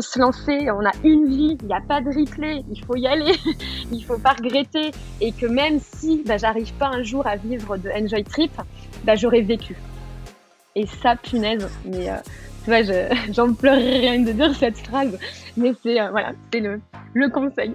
se lancer, on a une vie, il n'y a pas de replay, il faut y aller, il faut pas regretter, et que même si bah, j'arrive pas un jour à vivre de Enjoy Trip, bah, j'aurais vécu. Et ça, punaise, mais euh, tu vois, j'en pleurerais rien de dire cette phrase, mais c'est euh, le conseil.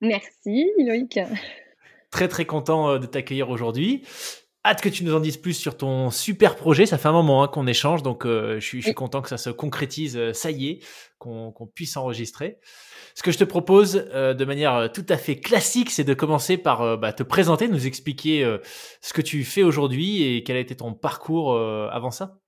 Merci Loïc. Très très content euh, de t'accueillir aujourd'hui. Hâte que tu nous en dises plus sur ton super projet. Ça fait un moment hein, qu'on échange, donc euh, je, suis, content que ça se concrétise. Euh, ça y est, qu'on puisse enregistrer. Ce que je te propose de manière tout à fait classique, c'est de commencer par bah, te présenter, nous expliquer ce que tu fais aujourd'hui et quel a été ton parcours avant ça.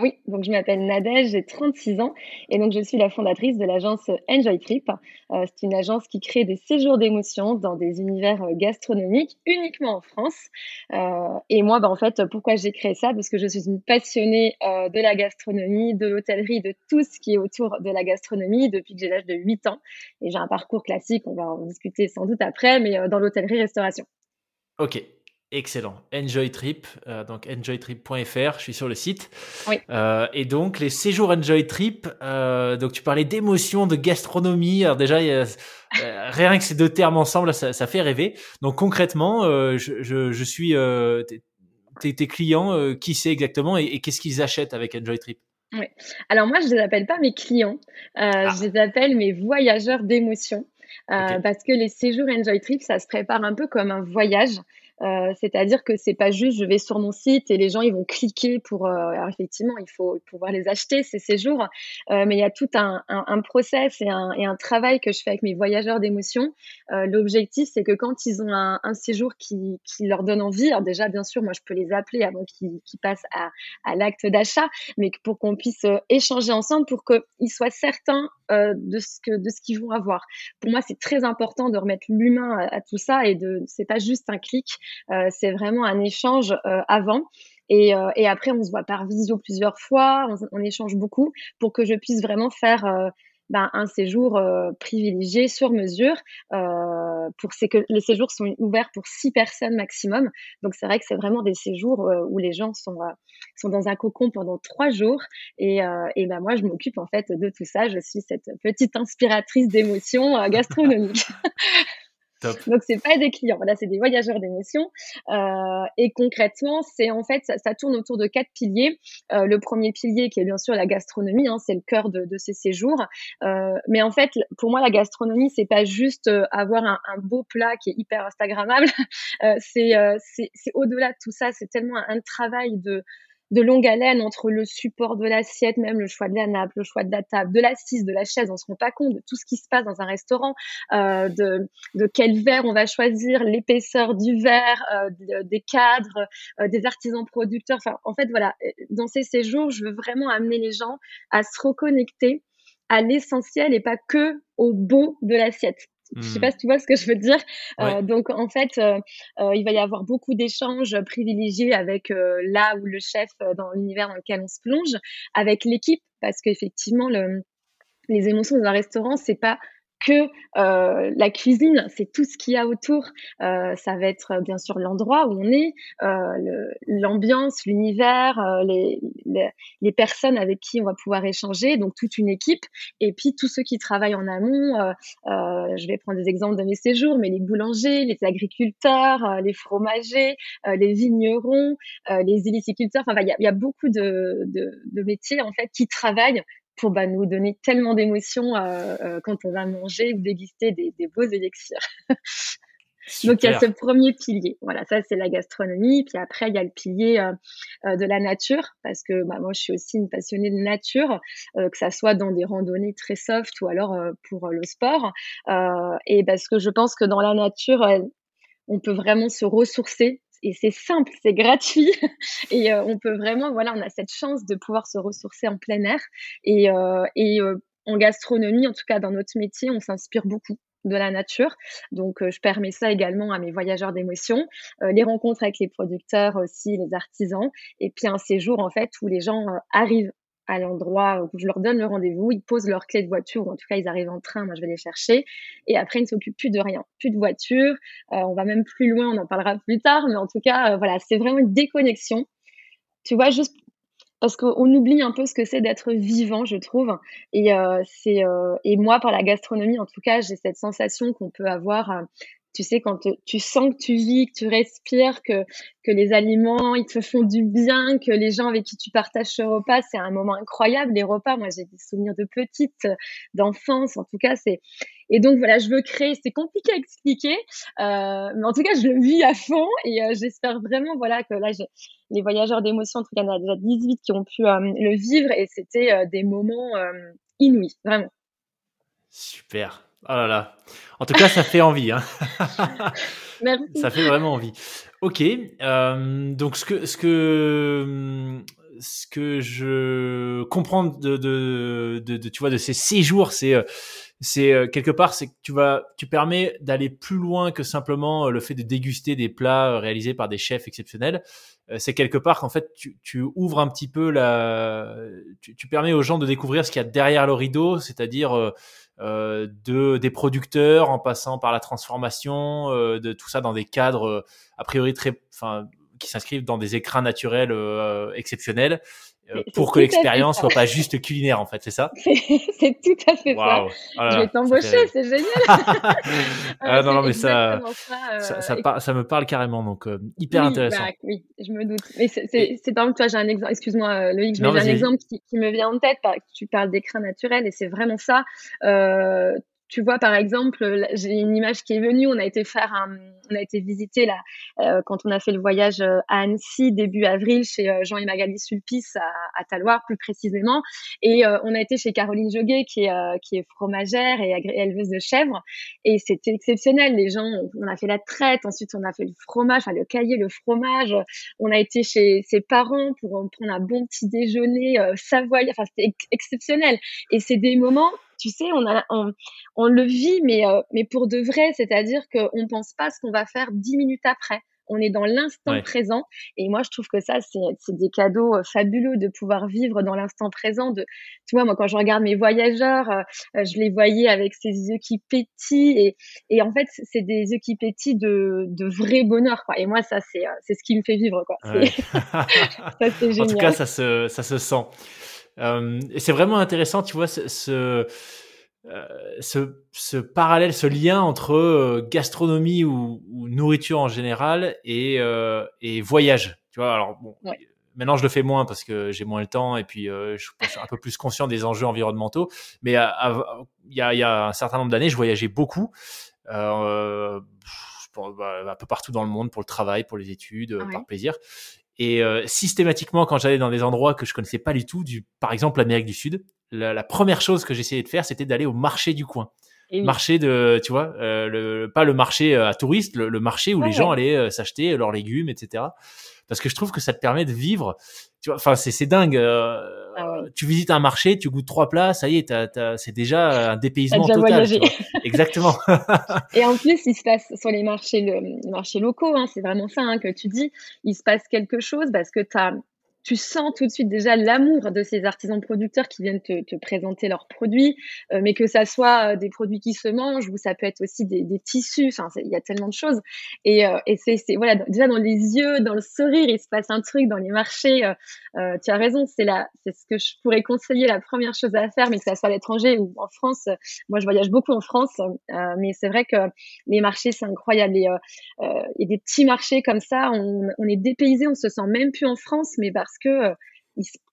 Oui, donc je m'appelle Nadège, j'ai 36 ans et donc je suis la fondatrice de l'agence Enjoy Trip. Euh, c'est une agence qui crée des séjours d'émotions dans des univers euh, gastronomiques uniquement en France. Euh, et moi, bah, en fait, pourquoi j'ai créé ça? Parce que je suis une passionnée de la gastronomie, de l'hôtellerie, de tout ce qui est autour de la gastronomie depuis que j'ai l'âge de 8 ans. Et j'ai un parcours classique, on va en discuter sans doute après, mais dans l'hôtellerie-restauration. Ok, Excellent. Enjoy Trip, euh, donc enjoytrip.fr, je suis sur le site. Oui. Euh, et donc les séjours Enjoy Trip, euh, donc tu parlais d'émotion, de gastronomie. Alors déjà, rien que ces deux termes ensemble, ça, ça fait rêver. Donc concrètement, je, je, je, suis tes, tes, clients, qui c'est exactement et, qu'est-ce qu'ils achètent avec Enjoy Trip? Oui. Alors moi, je les appelle pas mes clients, ah. je les appelle mes voyageurs d'émotion. Parce que les séjours Enjoy Trip, ça se prépare un peu comme un voyage. Euh, c'est-à-dire que c'est pas juste je vais sur mon site et les gens ils vont cliquer pour. Euh, alors effectivement, il faut pouvoir les acheter ces séjours, euh, mais il y a tout un, un, un process et un, et un, travail que je fais avec mes voyageurs d'émotion. L'objectif, c'est que quand ils ont un, séjour qui, qui, leur donne envie, alors déjà bien sûr, moi je peux les appeler avant qu'ils passent à, à l'acte d'achat, mais pour qu'on puisse échanger ensemble pour qu'ils soient certains de ce que de ce qu'ils vont avoir. Pour moi, c'est très important de remettre l'humain à, à, tout ça et de c'est pas juste un clic, euh, c'est vraiment un échange euh, avant. Et, euh, et, après, on se voit par visio plusieurs fois, on, échange beaucoup pour que je puisse vraiment faire ben, un séjour privilégié sur mesure. Euh, pour les séjours sont ouverts pour six personnes maximum. Donc c'est vrai que c'est vraiment des séjours où les gens sont sont dans un cocon pendant trois jours. Et, et ben moi je m'occupe en fait de tout ça. Je suis cette petite inspiratrice d'émotions gastronomiques. Donc c'est pas des clients, voilà, c'est des voyageurs d'émotions. Euh, et concrètement, c'est en fait ça, tourne autour de quatre piliers. Euh, le premier pilier qui est bien sûr la gastronomie, hein, c'est le cœur de, de ces séjours. Euh, mais en fait, pour moi, la gastronomie, c'est pas juste euh, avoir un, beau plat qui est hyper instagrammable. Euh, c'est c'est au-delà de tout ça. C'est tellement un travail de de longue haleine entre le support de l'assiette, même le choix de la nappe, le choix de la table, de l'assise, de la chaise. On se rend pas compte de tout ce qui se passe dans un restaurant, euh, de, de quel verre on va choisir, l'épaisseur du verre, euh, des cadres, euh, des artisans producteurs. Enfin, en fait, voilà, dans ces séjours, je veux vraiment amener les gens à se reconnecter à l'essentiel et pas que au bon de l'assiette. Je sais pas hmm. si tu vois ce que je veux dire. Euh, donc en fait, euh, euh, il va y avoir beaucoup d'échanges privilégiés avec là où le chef dans l'univers dans lequel on se plonge, avec l'équipe, parce qu'effectivement le, les émotions dans un restaurant, c'est pas que euh, la cuisine, c'est tout ce qu'il y a autour. Euh, ça va être bien sûr l'endroit où on est, euh, l'ambiance, l'univers, euh, les, les, les, personnes avec qui on va pouvoir échanger, donc toute une équipe, et puis tous ceux qui travaillent en amont. Euh, euh, je vais prendre des exemples de mes séjours, mais les boulangers, les agriculteurs, les fromagers, les vignerons, les héliciculteurs. Enfin, il y, a, y a beaucoup de, de, de métiers en fait qui travaillent pour bah, nous donner tellement d'émotions euh, euh, quand on va manger ou déguster des, des beaux élixirs. Donc il y a ce premier pilier, voilà, ça c'est la gastronomie. Puis après il y a le pilier euh, euh de la nature, parce que bah, moi je suis aussi une passionnée de nature, euh, que ça soit dans des randonnées très soft ou alors euh, pour le sport. et parce que je pense que dans la nature, on peut vraiment se ressourcer et c'est simple, c'est gratuit. Et euh, on peut vraiment, voilà, on a cette chance de pouvoir se ressourcer en plein air. Et, euh, euh, en gastronomie, en tout cas dans notre métier, on s'inspire beaucoup de la nature. Donc, je permets ça également à mes voyageurs d'émotions, les rencontres avec les producteurs aussi, les artisans, et puis un séjour en fait où les gens arrivent à l'endroit où je leur donne le rendez-vous, ils posent leur clé de voiture, ou en tout cas ils arrivent en train, moi je vais les chercher, et après ils ne s'occupent plus de rien, plus de voiture, euh, on va même plus loin, on en parlera plus tard, mais en tout cas euh, voilà, c'est vraiment une déconnexion, tu vois, juste parce qu'on oublie un peu ce que c'est d'être vivant, je trouve, et euh, et moi par la gastronomie en tout cas j'ai cette sensation qu'on peut avoir tu sais, quand tu sens que tu vis, que tu respires, que, que les aliments, ils te font du bien, que les gens avec qui tu partages ce repas, c'est un moment incroyable. Les repas, moi, j'ai des souvenirs de petite, d'enfance, en tout cas, c'est... Et donc, voilà, je veux créer, c'est compliqué à expliquer, euh, mais en tout cas, je le vis à fond et euh, j'espère vraiment, voilà, que là, les voyageurs d'émotion, en tout cas, il y en a déjà 18 qui ont pu euh, le vivre et c'était euh, des moments euh, inouïs, vraiment. Super. Oh là là. En tout cas, ça fait envie. Hein. Merci. Ça fait vraiment envie. Ok. Euh, donc, ce que, ce que, ce que je comprends de, de, de, de tu vois, de ces séjours, c'est, euh, c'est euh, quelque part, c'est que tu vas, tu permets d'aller plus loin que simplement le fait de déguster des plats réalisés par des chefs exceptionnels. C'est quelque part qu'en fait, tu, tu ouvres un petit peu la, tu, tu permets aux gens de découvrir ce qu'il y a derrière le rideau, c'est-à-dire euh, de des producteurs en passant par la transformation euh, de tout ça dans des cadres euh, a priori très enfin qui s'inscrivent dans des écrans naturels exceptionnels pour que l'expérience soit pas juste culinaire en fait, c'est ça C'est tout à fait ça. Oh je vais t'embaucher, c'est génial. ah, non, non, mais ça, ça, ça, ça, me parle carrément, donc hyper intéressant. Bah, oui, je me doute. Mais c'est par exemple, toi, j'ai un exemple. Excuse-moi, Loïc, j'ai un exemple qui, qui, me vient en tête. Tu parles d'écran naturel et c'est vraiment ça. Euh, tu vois, par exemple, j'ai une image qui est venue. On a été faire on a été visiter là euh, quand on a fait le voyage euh, à Annecy début avril chez euh, Jean et Magali Sulpice à, à Taloir plus précisément, et on a été chez Caroline Joguet qui est qui est fromagère et éleveuse de chèvres, et c'était exceptionnel. Les gens, on a fait la traite, ensuite on a fait le fromage, enfin le cahier, le fromage. On a été chez ses parents pour prendre un bon petit déjeuner savoyard. Enfin, c'était exceptionnel. Et c'est des moments tu sais, on, a, on, on le vit, mais, euh, mais pour de vrai, c'est-à-dire qu'on ne pense pas ce qu'on va faire dix minutes après. On est dans l'instant présent. Et moi, je trouve que ça, c'est des cadeaux euh, fabuleux de pouvoir vivre dans l'instant présent. De, tu vois, moi, quand je regarde mes voyageurs, euh, je les voyais avec ces yeux qui pétillent. Et, et en fait, c'est des yeux qui pétillent de, de vrai bonheur. Quoi. Et moi, ça, c'est ce qui me fait vivre. Quoi. ça, c'est génial. En tout cas, ça se, ça se sent. Euh, et c'est vraiment intéressant, tu vois, ce, ce, euh, ce, ce, parallèle, ce lien entre gastronomie ou, ou, nourriture en général et, euh, et voyage. Tu vois, alors bon, maintenant je le fais moins parce que j'ai moins le temps et puis je suis un peu plus conscient des enjeux environnementaux. Mais il y a, y a un certain nombre d'années, je voyageais beaucoup. Euh, bah, un peu partout dans le monde pour le travail, pour les études, par plaisir. Et euh, systématiquement, quand j'allais dans des endroits que je connaissais pas du tout, du, par exemple l'Amérique du Sud, la, la, première chose que j'essayais de faire, c'était d'aller au marché du coin. Marché de, tu vois, euh, le, pas le marché euh, à touristes, le, marché où les gens allaient euh, s'acheter leurs légumes, etc. Parce que je trouve que ça te permet de vivre. Tu vois, enfin, c'est dingue. Ah tu visites un marché, tu goûtes trois plats, ça y est, c'est déjà un dépaysement total. Exactement. et en plus, il se passe sur les marchés, le, les marchés locaux, hein, c'est vraiment ça hein, que tu dis. Il se passe quelque chose parce que tu as tu sens tout de suite déjà l'amour de ces artisans producteurs qui viennent te, te présenter leurs produits, euh, mais que ça soit euh, des produits qui se mangent ou ça peut être aussi des, tissus. Enfin, il y a tellement de choses. Et, euh, et c'est, voilà, déjà dans les yeux, dans le sourire, il se passe un truc dans les marchés. tu as raison, c'est là, c'est ce que je pourrais conseiller la première chose à faire, mais que ça soit à l'étranger ou en France. Moi, je voyage beaucoup en France, mais c'est vrai que les marchés, c'est incroyable. Y a des petits marchés comme ça, on, on est dépaysé, on se sent même plus en France, mais parce que, euh,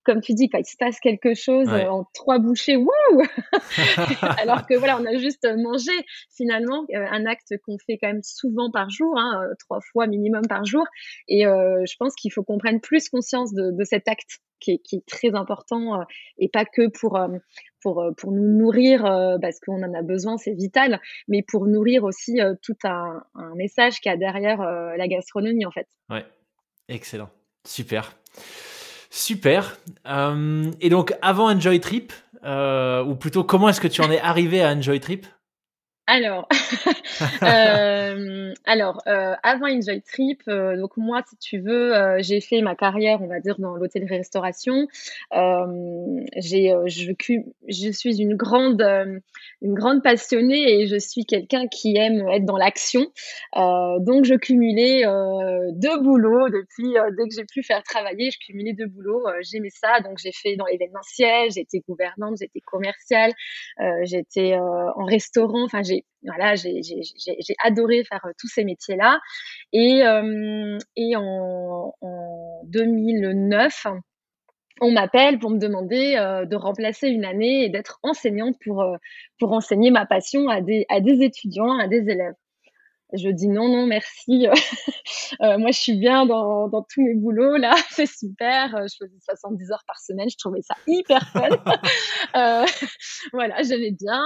comme tu dis, quand il se passe quelque chose euh, en trois bouchées, Alors que voilà, on a juste mangé finalement euh, un acte qu'on fait quand même souvent par jour, hein, trois fois minimum par jour. Et je pense qu'il faut qu'on prenne plus conscience de, cet acte qui est, très important et pas que pour pour pour nous nourrir parce qu'on en a besoin, c'est vital, mais pour nourrir aussi tout un, un message qu'il y a derrière la gastronomie en fait. Ouais, excellent, super. Super. Euh, et donc, avant Enjoy Trip, euh, ou plutôt, comment est-ce que tu en es arrivé à Enjoy Trip? Alors, euh, alors euh, avant Enjoy Trip, euh, donc moi, si tu veux, j'ai fait ma carrière, on va dire, dans l'hôtellerie-restauration. j'ai, je, je suis une grande, une grande passionnée et je suis quelqu'un qui aime être dans l'action. donc, je cumulais deux boulots depuis dès que j'ai pu faire travailler. Je cumulais deux boulots. J'aimais ça, donc j'ai fait dans l'événementiel, j'étais gouvernante, j'étais commerciale, j'étais en restaurant. Enfin, j'ai voilà, j'ai adoré faire euh, tous ces métiers-là. Et, euh, et en, en 2009, on m'appelle pour me demander euh, de remplacer une année et d'être enseignante pour, pour enseigner ma passion à des, à des étudiants, à des élèves. Je dis non, non, merci. euh, moi, je suis bien dans, dans tous mes boulots, là. C'est super. Euh, je faisais 70 heures par semaine. Je trouvais ça hyper fun. euh, voilà, j'aimais bien.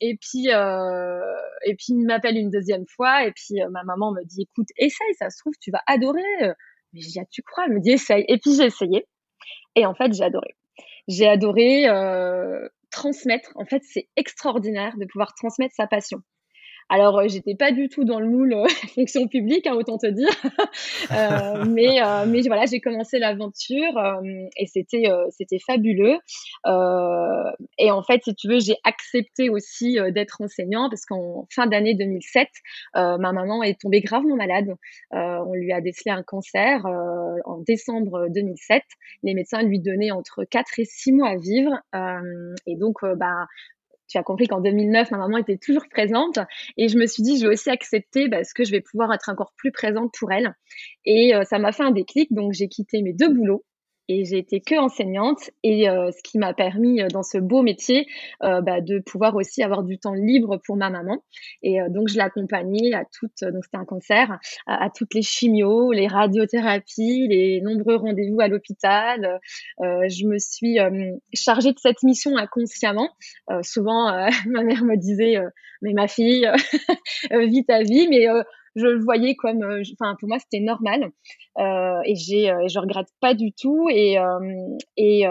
Et puis, et puis, il m'appelle une deuxième fois. Et puis, ma maman me dit, écoute, essaye, ça se trouve, tu vas adorer. Mais je dis, ah, tu crois? Elle me dit, essaye. Et puis, j'ai essayé. Et en fait, j'ai adoré. J'ai adoré transmettre. En fait, c'est extraordinaire de pouvoir transmettre sa passion. Alors, euh, j'étais pas du tout dans le moule euh, fonction publique, hein, autant te dire. euh, mais, voilà, j'ai commencé l'aventure et c'était c'était fabuleux. et en fait, si tu veux, j'ai accepté aussi d'être enseignant parce qu'en fin d'année 2007, ma maman est tombée gravement malade. on lui a décelé un cancer en décembre 2007. Les médecins lui donnaient entre 4 et 6 mois à vivre. et donc, bah, tu as compris qu'en 2009, ma maman était toujours présente. Et je me suis dit, je vais aussi accepter parce que je vais pouvoir être encore plus présente pour elle. Et euh, ça m'a fait un déclic. Donc, j'ai quitté mes deux boulots et j'ai été que enseignante. Et euh, ce qui m'a permis euh, dans ce beau métier euh, bah, de pouvoir aussi avoir du temps libre pour ma maman. Et donc je l'accompagnais à toutes donc c'était un cancer à, toutes les chimios les radiothérapies les nombreux rendez-vous à l'hôpital. Je me suis chargée de cette mission inconsciemment. Souvent ma mère me disait mais ma fille vis ta vie mais je le voyais comme, euh, enfin pour moi c'était normal. Euh, et j'ai, euh, je regrette pas du tout. Et et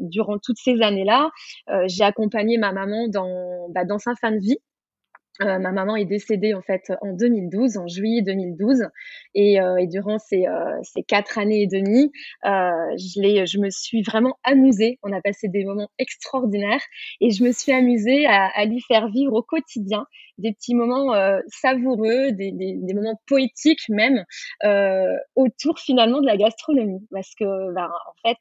durant toutes ces années-là, j'ai accompagné ma maman dans bah, dans sa fin de vie. Ma maman est décédée en fait en 2012, en juillet 2012, et, durant ces, ces, quatre années et demie, je, je me suis vraiment amusée. On a passé des moments extraordinaires, et je me suis amusée à, à lui faire vivre au quotidien des petits moments savoureux, des, des, moments poétiques même autour finalement de la gastronomie, parce que ben, en fait,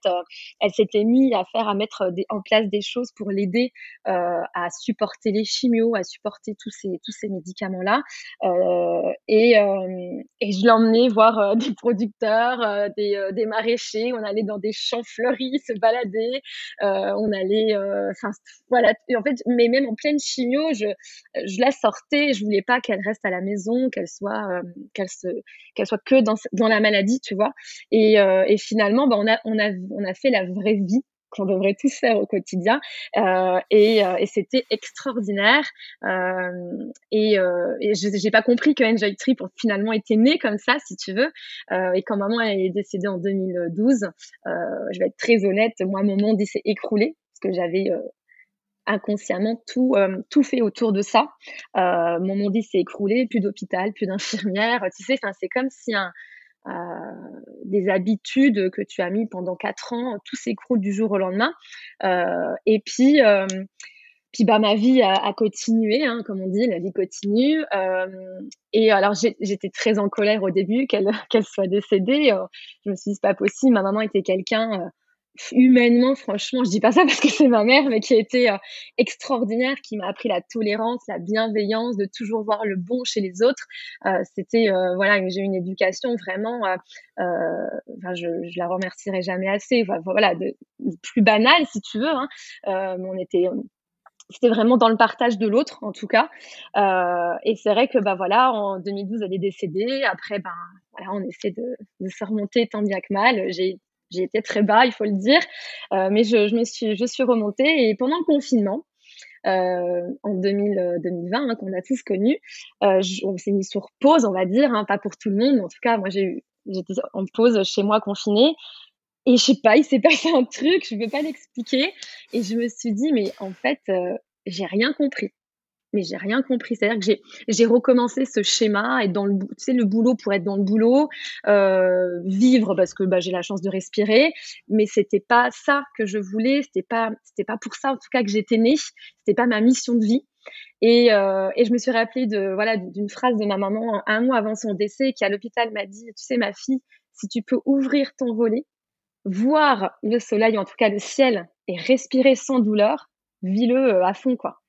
elle s'était mise à faire, à mettre en place des choses pour l'aider à supporter les chimios, à supporter tous tous ces médicaments-là. Euh, et, euh, et je l'emmenais voir euh, des producteurs, des, des maraîchers. On allait dans des champs fleuris se balader. on allait, enfin voilà. En fait, mais même en pleine chimio, je, je la sortais. Je voulais pas qu'elle reste à la maison, qu'elle soit, se, qu'elle soit que dans, la maladie, tu vois. Et, et finalement, bah, on a, fait la vraie vie qu'on devrait tous faire au quotidien. Euh, et, euh, c'était extraordinaire. Euh, et, euh, et je n'ai pas compris que Enjoy Trip finalement était né comme ça, si tu veux. Euh, et quand maman est décédée en 2012, je vais être très honnête, moi, mon monde s'est écroulé parce que j'avais inconsciemment tout tout fait autour de ça. mon monde s'est écroulé, plus d'hôpital, plus d'infirmières. Tu sais, c'est comme si un des habitudes que tu as mis pendant quatre ans, tout s'écroule du jour au lendemain. et puis, puis bah ma vie a, continué, hein, comme on dit, la vie continue. et alors j'étais très en colère au début qu'elle qu'elle soit décédée. je me suis dit c'est pas possible. Ma maman était quelqu'un humainement, franchement, je dis pas ça parce que c'est ma mère, mais qui a été euh, extraordinaire, qui m'a appris la tolérance, la bienveillance, de toujours voir le bon chez les autres. Euh, C'était euh, voilà, j'ai une éducation vraiment, euh, euh, enfin, je, je la remercierai jamais assez. Voilà, de, plus banale si tu veux. Hein. mais on était c'était vraiment dans le partage de l'autre en tout cas euh, et c'est vrai que bah voilà en 2012 elle est décédée après ben voilà on essaie de, de se remonter tant bien que mal j'ai j'ai été très bas, il faut le dire, euh, mais je, me suis, je suis remontée et pendant le confinement, euh, en 2000, 2020, euh, hein, qu'on a tous connu, on s'est mis sur pause, on va dire, hein, pas pour tout le monde, mais en tout cas, moi j'ai eu, j'étais en pause chez moi confinée. Et je sais pas, il s'est passé un truc, je ne peux pas l'expliquer. Et je me suis dit, mais en fait, j'ai rien compris mais j'ai rien compris. C'est-à-dire que j'ai, recommencé ce schéma, être dans le, boulot pour être dans le boulot, euh, vivre parce que bah, j'ai la chance de respirer, mais c'était pas ça que je voulais, c'était pas, c'était pas pour ça en tout cas que j'étais née, c'était pas ma mission de vie. Et, euh, je me suis rappelée de voilà d'une phrase de ma maman un mois avant son décès qui à l'hôpital m'a dit, tu sais ma fille, si tu peux ouvrir ton volet, voir le soleil, en tout cas le ciel, et respirer sans douleur, vis-le euh, à fond quoi.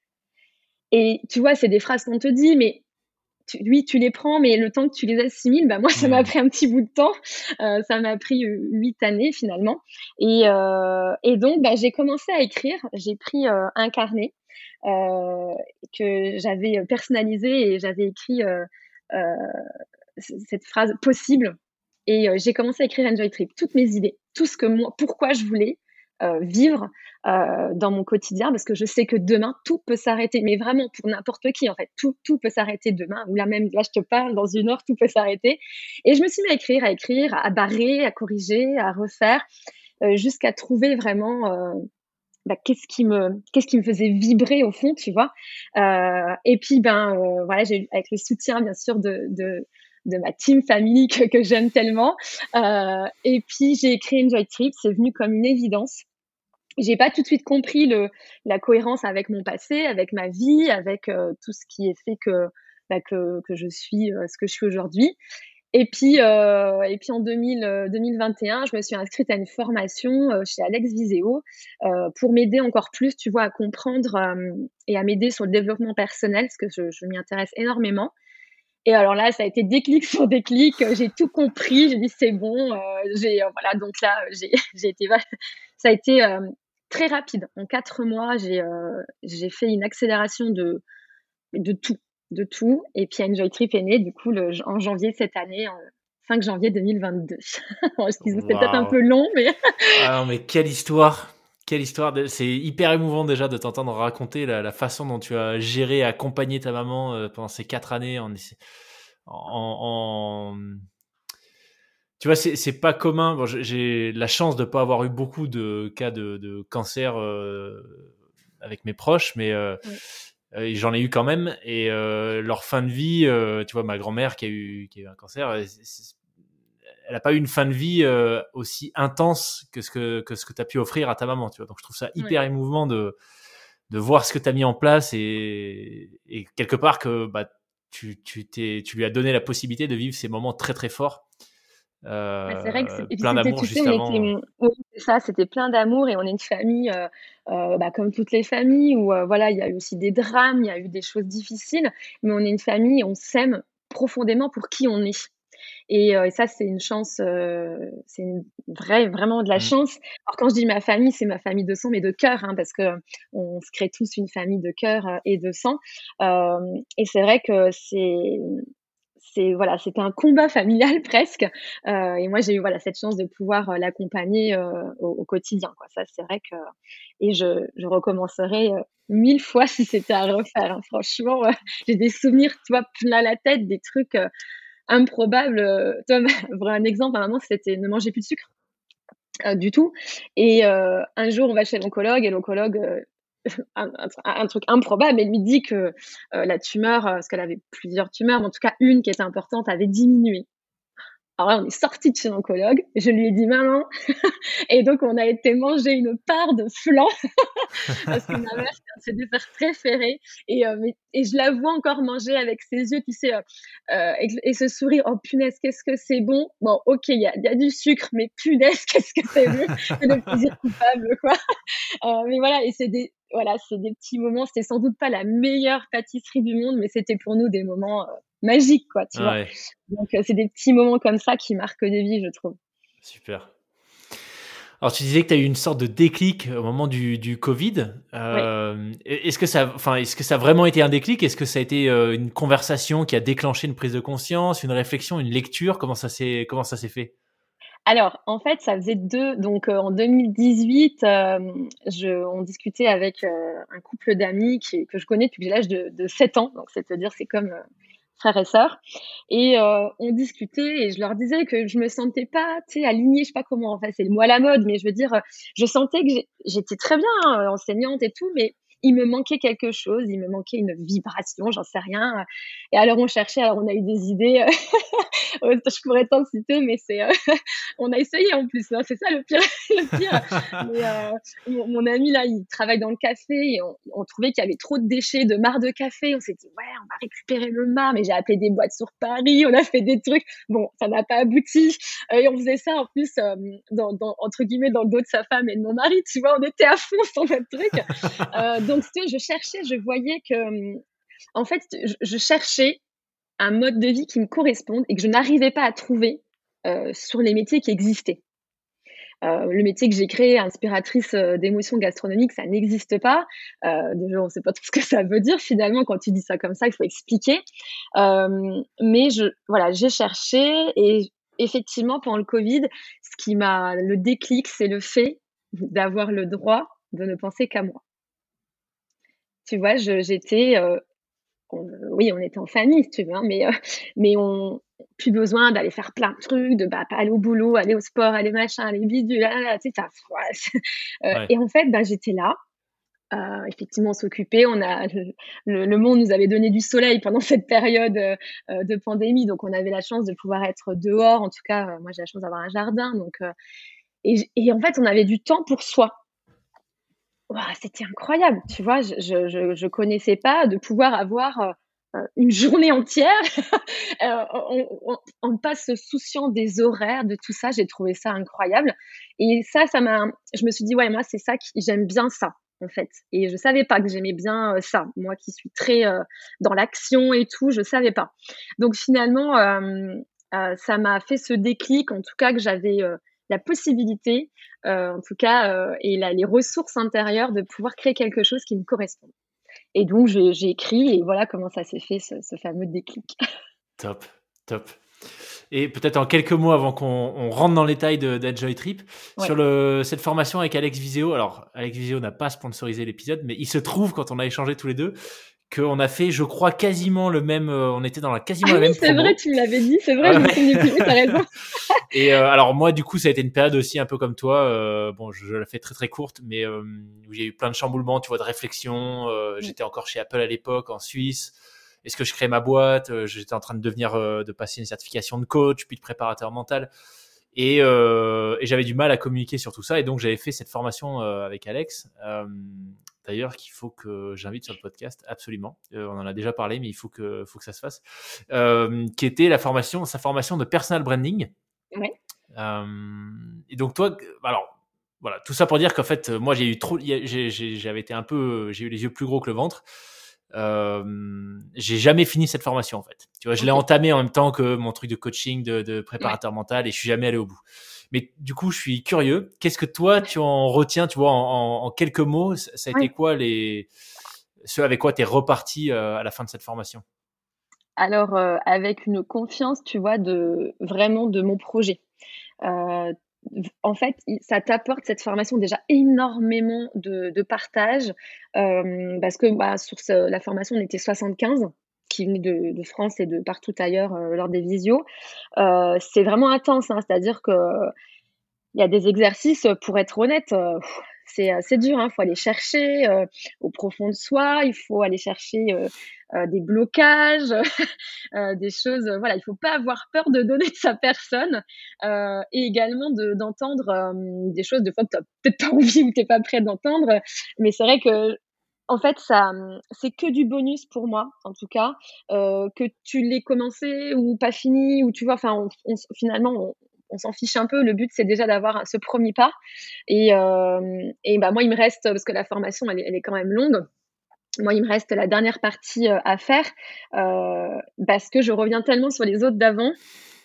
Et tu vois, c'est des phrases qu'on te dit, mais tu, oui, tu les prends, mais le temps que tu les assimiles, bah moi, ça m'a pris un petit bout de temps. Euh, ça m'a pris euh, huit années finalement. Et, euh, et donc, bah, j'ai commencé à écrire. J'ai pris euh, un carnet que j'avais personnalisé et j'avais écrit cette phrase possible. Et j'ai commencé à écrire Enjoy Trip, toutes mes idées, tout ce que moi, pourquoi je voulais, vivre euh, dans mon quotidien parce que je sais que demain tout peut s'arrêter. Mais vraiment pour n'importe qui en fait tout tout peut s'arrêter demain. Ou là même là je te parle dans une heure tout peut s'arrêter. Et je me suis mis à écrire à écrire à barrer à corriger à refaire euh, jusqu'à trouver vraiment bah, qu'est-ce qui me qu'est-ce qui me faisait vibrer au fond tu vois. Euh, et puis ben voilà j'ai avec le soutien bien sûr de, de de ma team famille que, j'aime tellement. Euh, et puis j'ai créé Enjoy Trip, c'est venu comme une évidence j'ai pas tout de suite compris le, la cohérence avec mon passé, avec ma vie, avec euh, tout ce qui est fait que, bah, que, que je suis euh, ce que je suis aujourd'hui. Et puis, euh, et puis en 2000, 2021, je me suis inscrite à une formation chez Alex Viseo pour m'aider encore plus, tu vois, à comprendre et à m'aider sur le développement personnel, parce que je, je m'y intéresse énormément. Et alors là, ça a été déclic sur déclic. J'ai tout compris. J'ai dit c'est bon. j'ai voilà donc là j'ai été ça a été très rapide. En quatre mois, euh, j'ai fait une accélération de, de tout, de tout. Et puis Enjoy Trip est né, du coup, le, en janvier cette année, en 5 janvier 2022. Excusez, c'est peut-être un peu long, mais. ah non, mais quelle histoire! Quelle histoire! C'est hyper émouvant déjà de t'entendre raconter la, façon dont tu as géré, accompagné ta maman euh, pendant ces quatre années en, en tu vois, c'est pas commun. Bon, j'ai la chance de ne pas avoir eu beaucoup de cas de, de cancer euh, avec mes proches, mais euh, euh j'en ai eu quand même. Et euh, leur fin de vie, euh, tu vois, ma grand-mère qui, a eu, qui a eu un cancer, elle n'a pas eu une fin de vie aussi intense que ce que, que, ce que tu as pu offrir à ta maman. Tu vois. Donc je trouve ça hyper émouvant de, de voir ce que tu as mis en place et, et quelque part que bah, tu, tu, tu lui as donné la possibilité de vivre ces moments très très forts c'est vrai que euh, plein d'amour ça, c'était plein d'amour et on est une famille euh, euh, bah, comme toutes les familles où voilà, il y a eu aussi des drames, il y a eu des choses difficiles, mais on est une famille et on s'aime profondément pour qui on est. Et, ça, c'est une chance, c'est une vraie, vraiment de la mmh. chance. Alors quand je dis ma famille, c'est ma famille de sang, mais de cœur, hein, parce que on se crée tous une famille de cœur et de sang. et c'est vrai que c'est c'est voilà, c'était un combat familial presque. Euh, et moi, j'ai eu voilà cette chance de pouvoir euh, l'accompagner euh, au, quotidien. Ça, c'est vrai que et je, je recommencerai mille fois si c'était à refaire. Hein. Franchement, j'ai des souvenirs, tu vois, plein la tête, des trucs improbables. Toi, un exemple, à un moment, c'était ne manger plus de sucre. du tout. Et un jour, on va chez l'oncologue et l'oncologue un, truc improbable, elle lui dit que euh, la tumeur, euh, parce qu'elle avait plusieurs tumeurs, mais en tout cas une qui était importante, avait diminué. Alors on est sorti de chez l'oncologue, je lui ai dit maman, et donc on a été manger une part de flan, parce que ma mère c'est un de desserts préférés, et, euh, et je la vois encore manger avec ses yeux, tu sais, euh, euh et, ce sourire, oh punaise, qu'est-ce que c'est bon. Bon, ok, il y a, y a, du sucre, mais punaise, qu'est-ce que c'est bon, c'est le plaisir coupable, quoi. Mais voilà, et c'est des, voilà, c'est des petits moments. C'était sans doute pas la meilleure pâtisserie du monde, mais c'était pour nous des moments magiques, quoi, tu vois. Donc, euh, c'est des petits moments comme ça qui marquent des vies, je trouve. Super. Alors, tu disais que tu as eu une sorte de déclic au moment du, du Covid. Euh, Est-ce que ça, enfin, est-ce que ça a vraiment été un déclic? Est-ce que ça a été euh, une conversation qui a déclenché une prise de conscience, une réflexion, une lecture? Comment ça s'est, comment ça s'est fait? Alors, en fait, ça faisait deux. Donc, euh, en 2018, euh, je, on discutait avec euh, un couple d'amis que je connais depuis l'âge de, de 7 ans. Donc, c'est-à-dire, c'est comme frère et sœur. Et on discutait et je leur disais que je me sentais pas, alignée, je sais pas comment. Enfin, c'est le mot à la mode, mais je veux dire, je sentais que j'étais très bien hein, enseignante et tout, mais il me manquait quelque chose, il me manquait une vibration, j'en sais rien. Et alors on cherchait, alors on a eu des idées, je pourrais t'en citer, mais c'est, euh, on a essayé en plus, hein, c'est ça le pire. euh, mon, ami là, il travaille dans le café et on, trouvait qu'il y avait trop de déchets, de marre de café. On s'est dit ouais, on va récupérer le marc, mais j'ai appelé des boîtes sur Paris, on a fait des trucs. Bon, ça n'a pas abouti. Euh, et on faisait ça en plus dans, entre guillemets dans le dos de sa femme et de mon mari. Tu vois, on était à fond sur notre truc donc, je cherchais, je voyais que, hum, en fait, je, cherchais un mode de vie qui me corresponde et que je n'arrivais pas à trouver euh, sur les métiers qui existaient. Euh, le métier que j'ai créé, inspiratrice euh, d'émotions gastronomiques, ça n'existe pas. déjà, on ne sait pas tout ce que ça veut dire finalement quand tu dis ça comme ça, il faut expliquer. mais je, voilà, j'ai cherché et effectivement pendant le Covid, ce qui m'a le déclic, c'est le fait d'avoir le droit de ne penser qu'à moi. Tu vois, j'étais, euh, oui, on était en famille, tu veux, hein, mais, euh, mais on plus besoin d'aller faire plein de trucs, de bah, aller au boulot, aller au sport, aller machin, aller bidule, là, tu sais, ça, euh, Et en fait, bah, j'étais là. Euh, effectivement, on s'occupait. On a le, le, monde nous avait donné du soleil pendant cette période euh, de pandémie, donc on avait la chance de pouvoir être dehors. En tout cas, moi j'ai la chance d'avoir un jardin, donc et, et, en fait, on avait du temps pour soi c'était incroyable, tu vois, je, je, je, connaissais pas de pouvoir avoir euh, euh, une journée entière euh, on, on, passe souciant des horaires, de tout ça, j'ai trouvé ça incroyable. Et ça, ça m'a, je me suis dit, ouais, moi, c'est ça j'aime bien ça, en fait. Et je savais pas que j'aimais bien ça. Moi qui suis très dans l'action et tout, je savais pas. Donc finalement, ça m'a fait ce déclic, en tout cas, que j'avais la possibilité, euh, en tout cas, euh, et les ressources intérieures de pouvoir créer quelque chose qui me correspond. Et donc, j'ai écrit et voilà comment ça s'est fait, ce, fameux déclic. Top, top. Et peut-être en quelques mots avant qu'on rentre dans les détails d'Enjoy Trip, sur le, cette formation avec Alex Viseo. Alors, Alex Viseo n'a pas sponsorisé l'épisode, mais il se trouve, quand on a échangé tous les deux, qu'on a fait, je crois, quasiment le même. Euh, on était dans la quasiment ah la même. C'est vrai, tu l'avais dit. C'est vrai, je me. T'as raison. Et euh, alors moi, du coup, ça a été une période aussi un peu comme toi. Euh, bon, je, la fais très très courte, mais où il y a eu plein de chamboulements, tu vois, de réflexion. Mm. J'étais encore chez Apple à l'époque, en Suisse. Est-ce que je crée ma boîte? J'étais en train de devenir, de passer une certification de coach, puis de préparateur mental. Et, et j'avais du mal à communiquer sur tout ça. Et donc, j'avais fait cette formation avec Alex d'ailleurs qu'il faut que j'invite sur le podcast absolument. Euh, on en a déjà parlé, mais il faut que, faut que ça se fasse. Euh, qui était la formation, sa formation de personal branding. Euh, et donc toi, alors voilà, tout ça pour dire qu'en fait, moi j'ai eu trop, j'avais été un peu, j'ai eu les yeux plus gros que le ventre. j'ai jamais fini cette formation en fait. Tu vois, je l'ai entamé en même temps que mon truc de coaching, de, de préparateur mental, et je suis jamais allé au bout. Mais du coup, je suis curieux. Qu'est-ce que toi, tu en retiens, tu vois, en, quelques mots, ça a été quoi les, ce avec quoi tu es reparti euh, à la fin de cette formation? Alors, euh, avec une confiance, tu vois, de vraiment de mon projet. Euh, en fait, ça t'apporte cette formation déjà énormément de, partage parce que bah, sur la formation, on était 75 qui de, France et de partout ailleurs euh, lors des visios. Euh, c'est vraiment intense, hein. c'est-à-dire que il y a des exercices, pour être honnête, euh, c'est dur. Il faut aller chercher au profond de soi. Il faut aller chercher des blocages, des choses. voilà, il faut pas avoir peur de donner de sa personne et également de d'entendre des choses de fois que tu peut-être pas envie ou t'es pas prêt d'entendre. Mais c'est vrai que en fait, ça, c'est que du bonus pour moi, en tout cas, euh, que tu l'aies commencé ou pas fini, ou tu vois, enfin, finalement, on, s'en fiche un peu. Le but, c'est déjà d'avoir ce premier pas. Et, euh, bah, moi, il me reste, parce que la formation, elle est, elle est quand même longue. Moi, il me reste la dernière partie euh, à faire parce que je reviens tellement sur les autres d'avant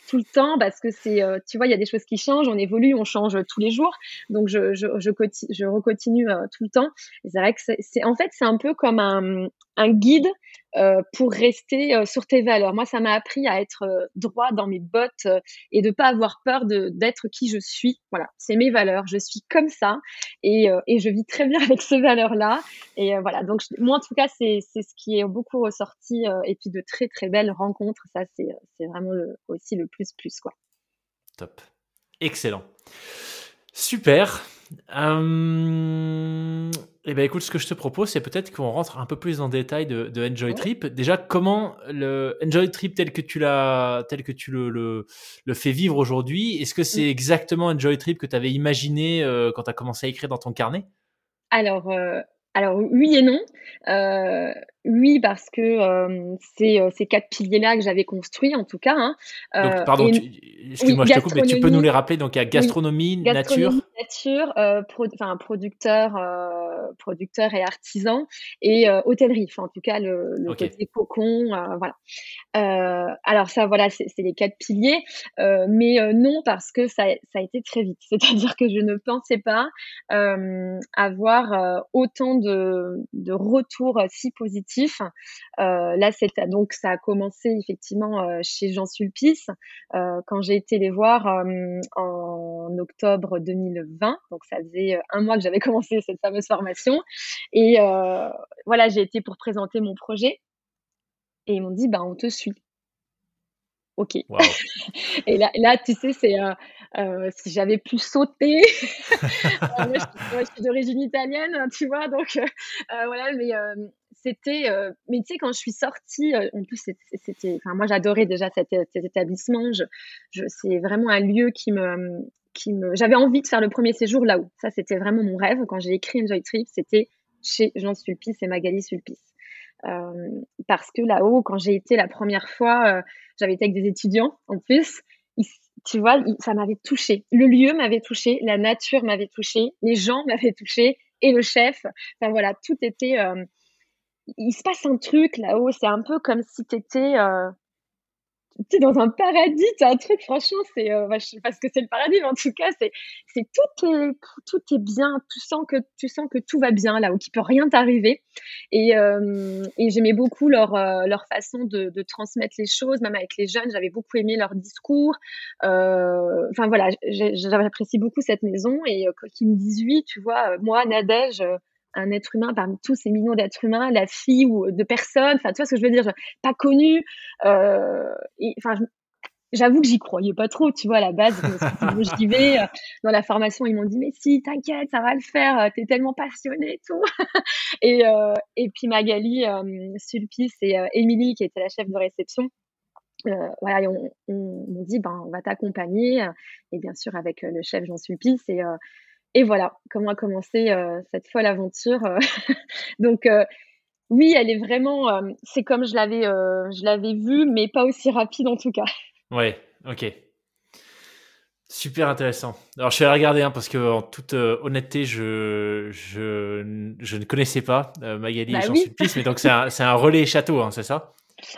tout le temps parce que c'est, euh, tu vois, il y a des choses qui changent, on évolue, on change tous les jours. Donc, je, je, je, je recontinue euh, tout le temps. C'est vrai que c'est, en fait, c'est un peu comme un, un guide euh, pour rester euh, sur tes valeurs. Moi, ça m'a appris à être euh, droit dans mes bottes et de pas avoir peur d'être qui je suis. Voilà, c'est mes valeurs. Je suis comme ça et, je vis très bien avec ces valeurs-là. Et voilà, donc moi, en tout cas, c'est ce qui est beaucoup ressorti et puis de très très belles rencontres. Ça, c'est vraiment aussi le plus plus quoi. Top, excellent, super. Euh, eh ben écoute, ce que je te propose, c'est peut-être qu'on rentre un peu plus en détail de, de Enjoy Trip. Déjà, comment le Enjoy Trip tel que tu l'as, tel que tu le, le, le fais vivre aujourd'hui, est-ce que c'est mm. exactement Enjoy Trip que tu avais imaginé euh, quand tu as commencé à écrire dans ton carnet? Alors, euh, alors oui et non. Euh, oui, parce que euh, c'est euh, ces quatre piliers-là que j'avais construits, en tout cas. Hein. Donc, pardon, excuse-moi, je te coupe, mais tu peux nous les rappeler. Donc, il y a gastronomie, nature. nature, enfin, producteur, producteur et artisan, et hôtellerie. Enfin, en tout cas, le, le côté cocon, voilà. alors ça, voilà, c'est les quatre piliers. mais non, parce que ça, ça a été très vite. C'est-à-dire que je ne pensais pas avoir autant de de, retours euh, si positifs. Euh, là, c'est donc ça a commencé effectivement euh, chez Jean Sulpice quand j'ai été les voir en octobre 2020. Donc ça faisait un mois que j'avais commencé cette fameuse formation. Et voilà, j'ai été pour présenter mon projet. Et ils m'ont dit, bah, on te suit. Ok. et là, là, tu sais, c'est euh, si j'avais pu sauter. Euh, moi, je, suis d'origine italienne, tu vois, donc euh, voilà, mais c'était. mais tu sais, quand je suis sortie, en plus, c'était. Enfin, moi, j'adorais déjà cet, cet établissement. Je, c'est vraiment un lieu qui me. Qui me... J'avais envie de faire le premier séjour là-haut. Ça, c'était vraiment mon rêve. Quand j'ai écrit Enjoy Trip, c'était chez Jean Sulpice et Magali Sulpice. Euh, parce que là-haut, quand j'ai été la première fois, j'avais été avec des étudiants en plus tu vois, ça m'avait touché. Le lieu m'avait touché, la nature m'avait touché, les gens m'avaient touché et le chef. Enfin voilà, tout était. Euh, il se passe un truc là-haut. C'est un peu comme si tu étais euh, tu es dans un paradis, un truc, franchement, c'est, euh, sais pas ce que c'est le paradis, mais en tout cas, c'est, c'est tout est, tout est bien, tu sens que, tu sens que tout va bien là, où il peut rien t'arriver. Et, euh, et j'aimais beaucoup leur, euh, leur façon de, transmettre les choses, même avec les jeunes, j'avais beaucoup aimé leur discours. Enfin voilà, j'apprécie beaucoup cette maison et quand ils me disent oui, tu vois, moi, Nadège, un être humain parmi tous ces millions d'êtres humains, la fille ou de personnes, enfin, tu vois ce que je veux dire, pas connue. Euh, enfin, j'avoue que j'y croyais pas trop, tu vois, à la base. J'y vais. Euh, dans la formation, ils m'ont dit, mais si, t'inquiète, ça va le faire, euh, t'es tellement passionnée et tout. et, et puis Magali, Sulpice et Émilie, qui était la chef de réception, voilà, on, on, dit, ben, on va t'accompagner, et bien sûr avec le chef Jean Sulpice, et, et voilà comment a commencé euh, cette folle aventure. Euh. Donc euh, oui, elle est vraiment, c'est comme je l'avais, je l'avais vu, mais pas aussi rapide en tout cas. Ouais, ok. Super intéressant. Alors je vais regarder hein, parce que en toute honnêteté, je, je, ne connaissais pas Magali bah et Jean mais donc c'est un, un, relais château, hein, c'est ça?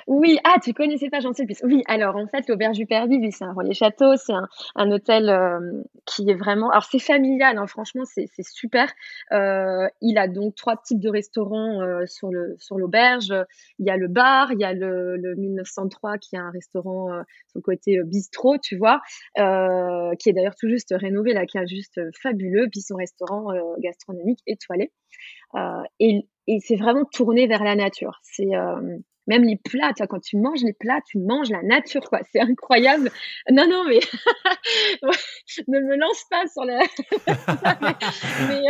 Oui, ah, tu connaissais pas Sulpice. Oui, alors en fait, l'Auberge du Perdu, c'est un relais château, c'est un, un, hôtel euh, qui est vraiment. Alors c'est familial, hein, franchement, c'est super. Euh, il a donc trois types de restaurants euh, sur sur l'auberge. Il y a le bar, il y a le, le 1903 qui est un restaurant sur le côté bistrot, tu vois, qui est d'ailleurs tout juste rénové, là, qui est juste fabuleux. Puis son restaurant gastronomique étoilé. et et c'est vraiment tourné vers la nature. C'est même les plats, toi, quand tu manges les plats, tu manges la nature, quoi. C'est incroyable. Non, non, mais ne me lance pas sur la. mais,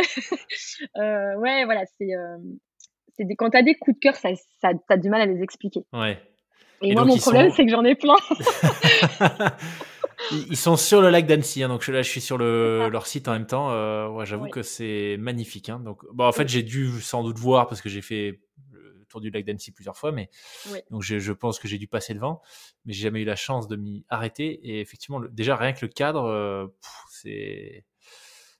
euh, ouais, voilà, c'est. Euh, des... Quand tu as des coups de cœur, ça, ça, tu as du mal à les expliquer. Ouais. Et, moi, mon problème, c'est que j'en ai plein. ils sont sur le lac d'Annecy, hein, donc là je suis sur le, leur site en même temps. Euh, ouais, J'avoue que c'est magnifique. Hein, donc, bon, en fait, j'ai dû sans doute voir parce que j'ai fait tour du lac d'Annecy plusieurs fois, mais donc je, pense que j'ai dû passer devant, mais j'ai jamais eu la chance de m'y arrêter. Et effectivement, déjà rien que le cadre, euh, c'est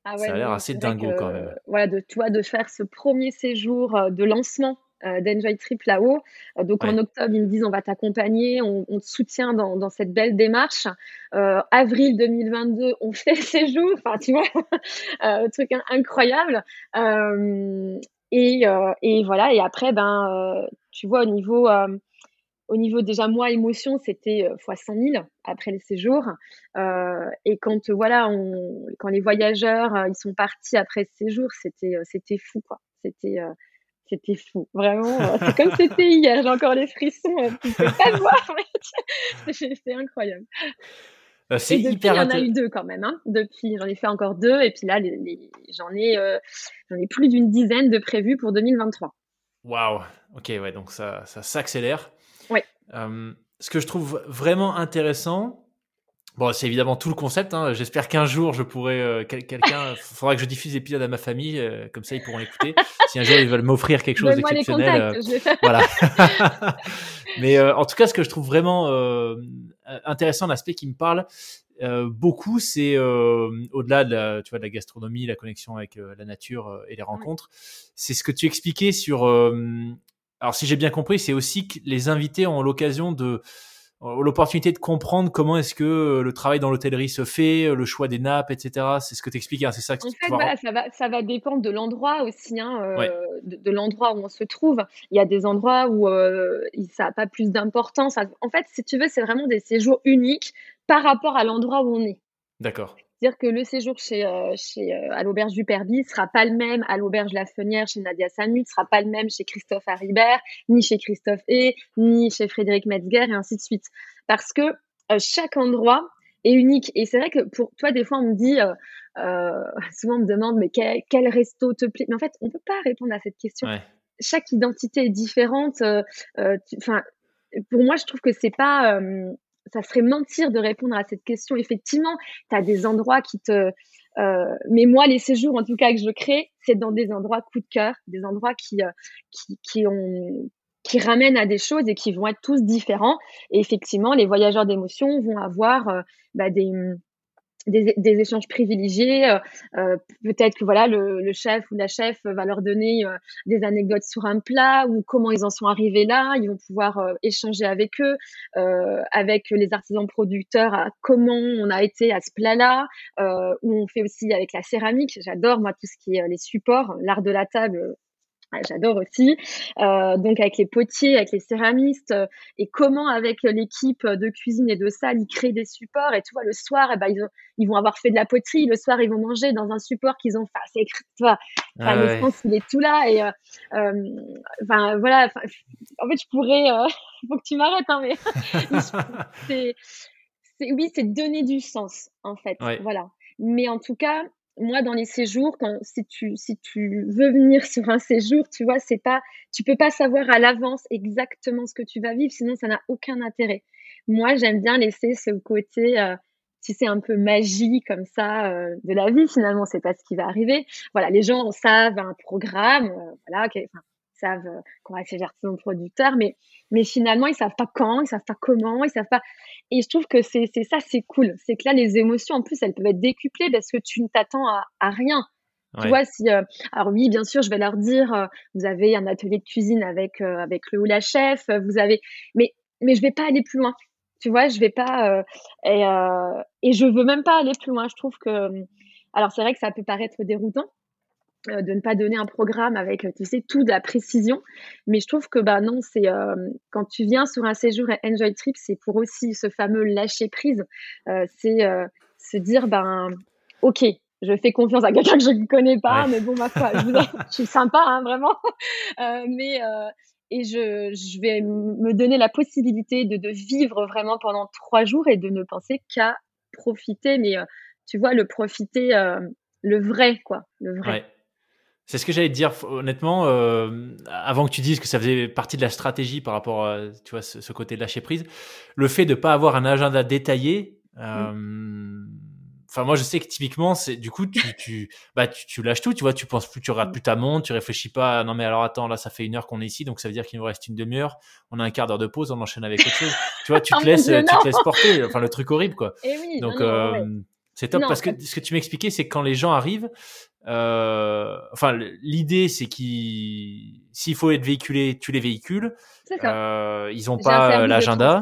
ah ça a l'air assez dingo quand même. Voilà, de toi de faire ce premier séjour euh, de lancement euh, d'Enjoy Trip là-haut. donc en octobre, ils me disent on va t'accompagner, on, te soutient dans, cette belle démarche. avril 2022, on fait le séjour, enfin tu vois, truc incroyable. Euh, et voilà, et après, ben, euh, tu vois, au niveau, euh, au niveau déjà moi, émotion, c'était 100 000 après le séjour. et quand, voilà, quand les voyageurs, ils sont partis après ce séjour, c'était, c'était fou. C'était, c'était fou. Vraiment, c'est comme c'était hier. J'ai encore les frissons. Tu peux pas le voir, mais c'est incroyable. Euh, c'est hyper. Il y en a eu deux quand même. Hein. Depuis, j'en ai fait encore deux, et puis là, j'en ai, euh, j'en ai plus d'une dizaine de prévus pour 2023. Waouh. Ok, ouais, donc ça, ça s'accélère. Oui. Euh, ce que je trouve vraiment intéressant, Bon, c'est évidemment tout le concept. Hein. J'espère qu'un jour je pourrai quelqu'un. faudra que je diffuse l'épisode à ma famille, comme ça ils pourront l'écouter. si un jour ils veulent m'offrir quelque chose d'exceptionnel, voilà. Mais en tout cas, ce que je trouve vraiment euh, intéressant l'aspect qui me parle euh, beaucoup, c'est euh, au-delà de la, tu vois, de la gastronomie, la connexion avec la nature et les rencontres. C'est ce que tu expliquais sur. alors, si j'ai bien compris, c'est aussi que les invités ont l'occasion de euh, l'opportunité de comprendre comment est-ce que euh, le travail dans l'hôtellerie se fait, euh, le choix des nappes, etc. C'est ce que tu expliques, hein, c'est ça que En fait, voilà, ça, va, ça va dépendre de l'endroit aussi, hein, de, l'endroit où on se trouve. Il y a des endroits où ça n'a pas plus d'importance. En fait, si tu veux, c'est vraiment des séjours uniques par rapport à l'endroit où on est. D'accord dire que le séjour chez, euh, chez euh, à l'auberge du Perby sera pas le même à l'auberge La Fenière chez Nadia Samut, sera pas le même chez Christophe Haribert, ni chez Christophe E, ni chez Frédéric Metzger et ainsi de suite. Parce que euh, chaque endroit est unique. Et c'est vrai que pour toi, des fois, on me dit, souvent on me demande, mais quel, quel, resto te plaît? Mais en fait, on peut pas répondre à cette question. Chaque identité est différente. Enfin, pour moi, je trouve que c'est pas ça serait mentir de répondre à cette question. Effectivement, tu as des endroits qui te... Euh, mais moi, les séjours, en tout cas, que je crée, c'est dans des endroits coup de cœur, des endroits qui, euh, qui, qui, ont, qui ramènent à des choses et qui vont être tous différents. Et effectivement, les voyageurs d'émotion vont avoir euh, bah, des des, échanges privilégiés. Euh, euh, peut-être que voilà le, chef ou la chef va leur donner euh, des anecdotes sur un plat ou comment ils en sont arrivés là. Ils vont pouvoir échanger avec eux, avec les artisans producteurs, comment on a été à ce plat-là. où on fait aussi avec la céramique. J'adore moi tout ce qui est les supports, l'art de la table J'adore aussi. Euh, donc avec les potiers, avec les céramistes, euh, et comment avec l'équipe de cuisine et de salle, ils créent des supports. Et tu vois, le soir, eh ben, ils, ils, vont avoir fait de la poterie. Le soir, ils vont manger dans un support qu'ils ont fait. C'est tu vois, enfin, ah le sens, il est tout là. Et euh, euh enfin voilà. En fait, je pourrais. Euh, faut que tu m'arrêtes, hein, mais c'est, oui, c'est donner du sens en fait. Voilà. Mais en tout cas, moi, dans les séjours, quand, si, tu, si tu veux venir sur un séjour, tu vois, c'est pas, tu peux pas savoir à l'avance exactement ce que tu vas vivre, sinon ça n'a aucun intérêt. Moi, j'aime bien laisser ce côté, euh, tu sais, un peu magie comme ça euh, de la vie. Finalement, c'est pas ce qui va arriver. Voilà, les gens savent un programme, euh, voilà, savent euh, qu'on va faire son producteur, mais, mais finalement, ils savent pas quand, ils savent pas comment, ils savent pas. Et je trouve que c'est ça, c'est cool. C'est que là, les émotions, en plus, elles peuvent être décuplées parce que tu ne t'attends à, à, rien. Tu vois, si. Euh, alors, oui, bien sûr, je vais leur dire euh, vous avez un atelier de cuisine avec, avec le ou la chef, vous avez. Mais, mais je vais pas aller plus loin. Tu vois, je vais pas. et, et je veux même pas aller plus loin. Je trouve que. Alors, c'est vrai que ça peut paraître déroutant, euh, de ne pas donner un programme avec, tu sais, tout de la précision. Mais je trouve que, bah non, c'est euh, quand tu viens sur un séjour Enjoy Trip, c'est pour aussi ce fameux lâcher prise. Euh, c'est se dire, ben, ok, je fais confiance à quelqu'un que je ne connais pas, mais bon, ma foi, je, suis sympa, hein, vraiment. Euh, mais euh, et je, je, vais me donner la possibilité de, de, vivre vraiment pendant trois jours et de ne penser qu'à profiter, mais euh, tu vois, le profiter, euh, le vrai, quoi, le vrai. Ouais. C'est ce que j'allais te dire, honnêtement, euh, avant que tu dises que ça faisait partie de la stratégie par rapport à tu vois, ce, côté de lâcher prise. Le fait de ne pas avoir un agenda détaillé, mmh. Enfin, moi, je sais que typiquement, c'est du coup, tu, tu, bah, tu, tu, lâches tout, tu vois, tu penses plus, tu regardes plus ta montre, tu réfléchis pas. Non, mais alors attends, là, ça fait une heure qu'on est ici, donc ça veut dire qu'il nous reste une demi-heure. On a un quart d'heure de pause, on enchaîne avec autre chose. Tu vois, tu te laisses, tu te laisses porter. Enfin, le truc horrible, quoi. Et eh oui, donc, euh, c'est top parce que ce que tu m'expliquais, c'est que quand les gens arrivent, euh, enfin, l'idée, c'est qu'il, s'il faut être véhiculé, tu les véhicules. Euh, ils ont pas l'agenda.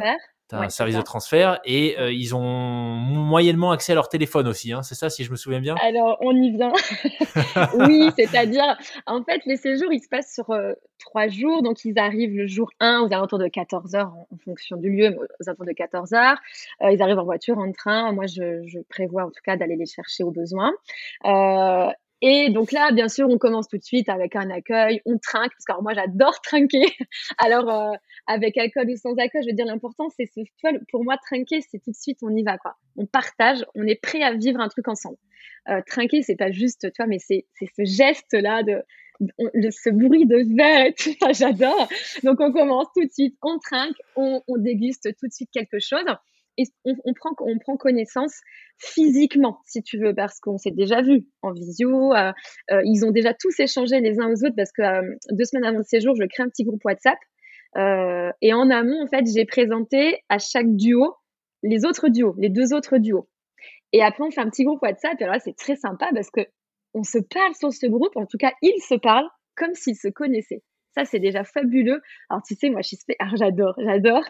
Tu as un service de transfert et euh, ils ont moyennement accès à leur téléphone aussi, hein, c'est ça si je me souviens bien Alors on y vient. oui, c'est-à-dire, en fait, les séjours, ils se passent sur euh, trois jours. Donc ils arrivent le jour 1 aux alentours de 14 heures en, fonction du lieu, aux alentours de 14 heures. Euh, ils arrivent en voiture, en train. Moi, je, je prévois en tout cas d'aller les chercher au besoin. Et donc là, bien sûr, on commence tout de suite avec un accueil, on trinque, parce que moi j'adore trinquer. Alors euh, avec alcool ou sans alcool, je veux dire l'important c'est ce, pour moi trinquer, c'est tout de suite on y va quoi. On partage, on est prêt à vivre un truc ensemble. Euh, trinquer, c'est pas juste, tu vois, mais c'est ce geste là de, ce bruit de verre et tout j'adore. Donc on commence tout de suite, on trinque, on, on déguste tout de suite quelque chose on, prend, on prend connaissance physiquement, si tu veux, parce qu'on s'est déjà vu en visio. Euh, euh, ils ont déjà tous échangé les uns aux autres parce que euh, deux semaines avant le séjour, je crée un petit groupe WhatsApp. et en amont, en fait, j'ai présenté à chaque duo les autres duos, les deux autres duos. Et après, on fait un petit groupe WhatsApp. Et là, c'est très sympa parce que on se parle sur ce groupe. En tout cas, ils se parlent comme s'ils se connaissaient. Ça, c'est déjà fabuleux. Alors, tu sais, moi, ah, j'adore, j'adore.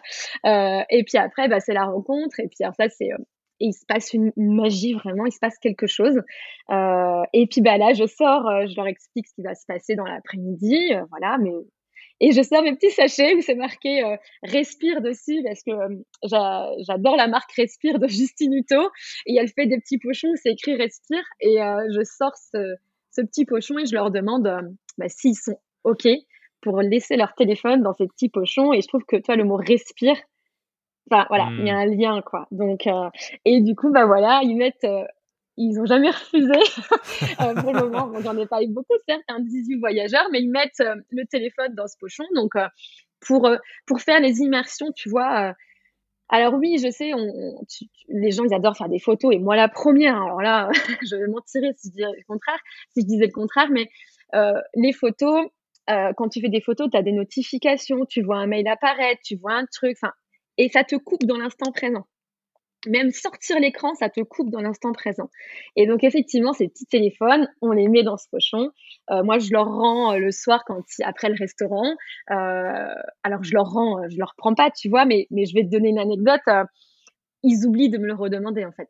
Euh, et puis après, bah, c'est la rencontre. Et puis, alors, ça, c'est. Euh, il se passe une, magie vraiment, il se passe quelque chose. Euh, et puis bah là, je sors, je leur explique ce qui va se passer dans l'après-midi, voilà. Mais et je sors mes petits sachets où c'est marqué Respire dessus parce que j'adore la marque Respire de Justine Hutto. Et elle fait des petits pochons où c'est écrit Respire. Et je sors ce, ce, petit pochon et je leur demande bah, s'ils sont OK pour laisser leur téléphone dans ces petits pochons. Et je trouve que toi, le mot respire, enfin voilà, il y a hmm. un lien quoi. Donc euh, et du coup bah voilà, ils mettent, euh, ils ont jamais refusé euh, pour le moment. Bon, j'en ai pas eu beaucoup certes, un 18 voyageurs, mais ils mettent le téléphone dans ce pochon. Donc pour pour faire les immersions, tu vois. alors oui, je sais, on, les gens ils adorent faire des photos et moi la première. Hein, alors là, je vais mentirais si je disais le contraire, si je disais le contraire, mais les photos, euh, quand tu fais des photos, tu as des notifications, tu vois un mail apparaître, tu vois un truc, et ça te coupe dans l'instant présent. Même sortir l'écran, ça te coupe dans l'instant présent. Et donc effectivement, ces petits téléphones, on les met dans ce pochon. Euh, moi, je leur rends euh, le soir quand après le restaurant. alors je leur rends, je leur prends pas, tu vois, mais mais je vais te donner une anecdote. ils oublient de me le redemander en fait.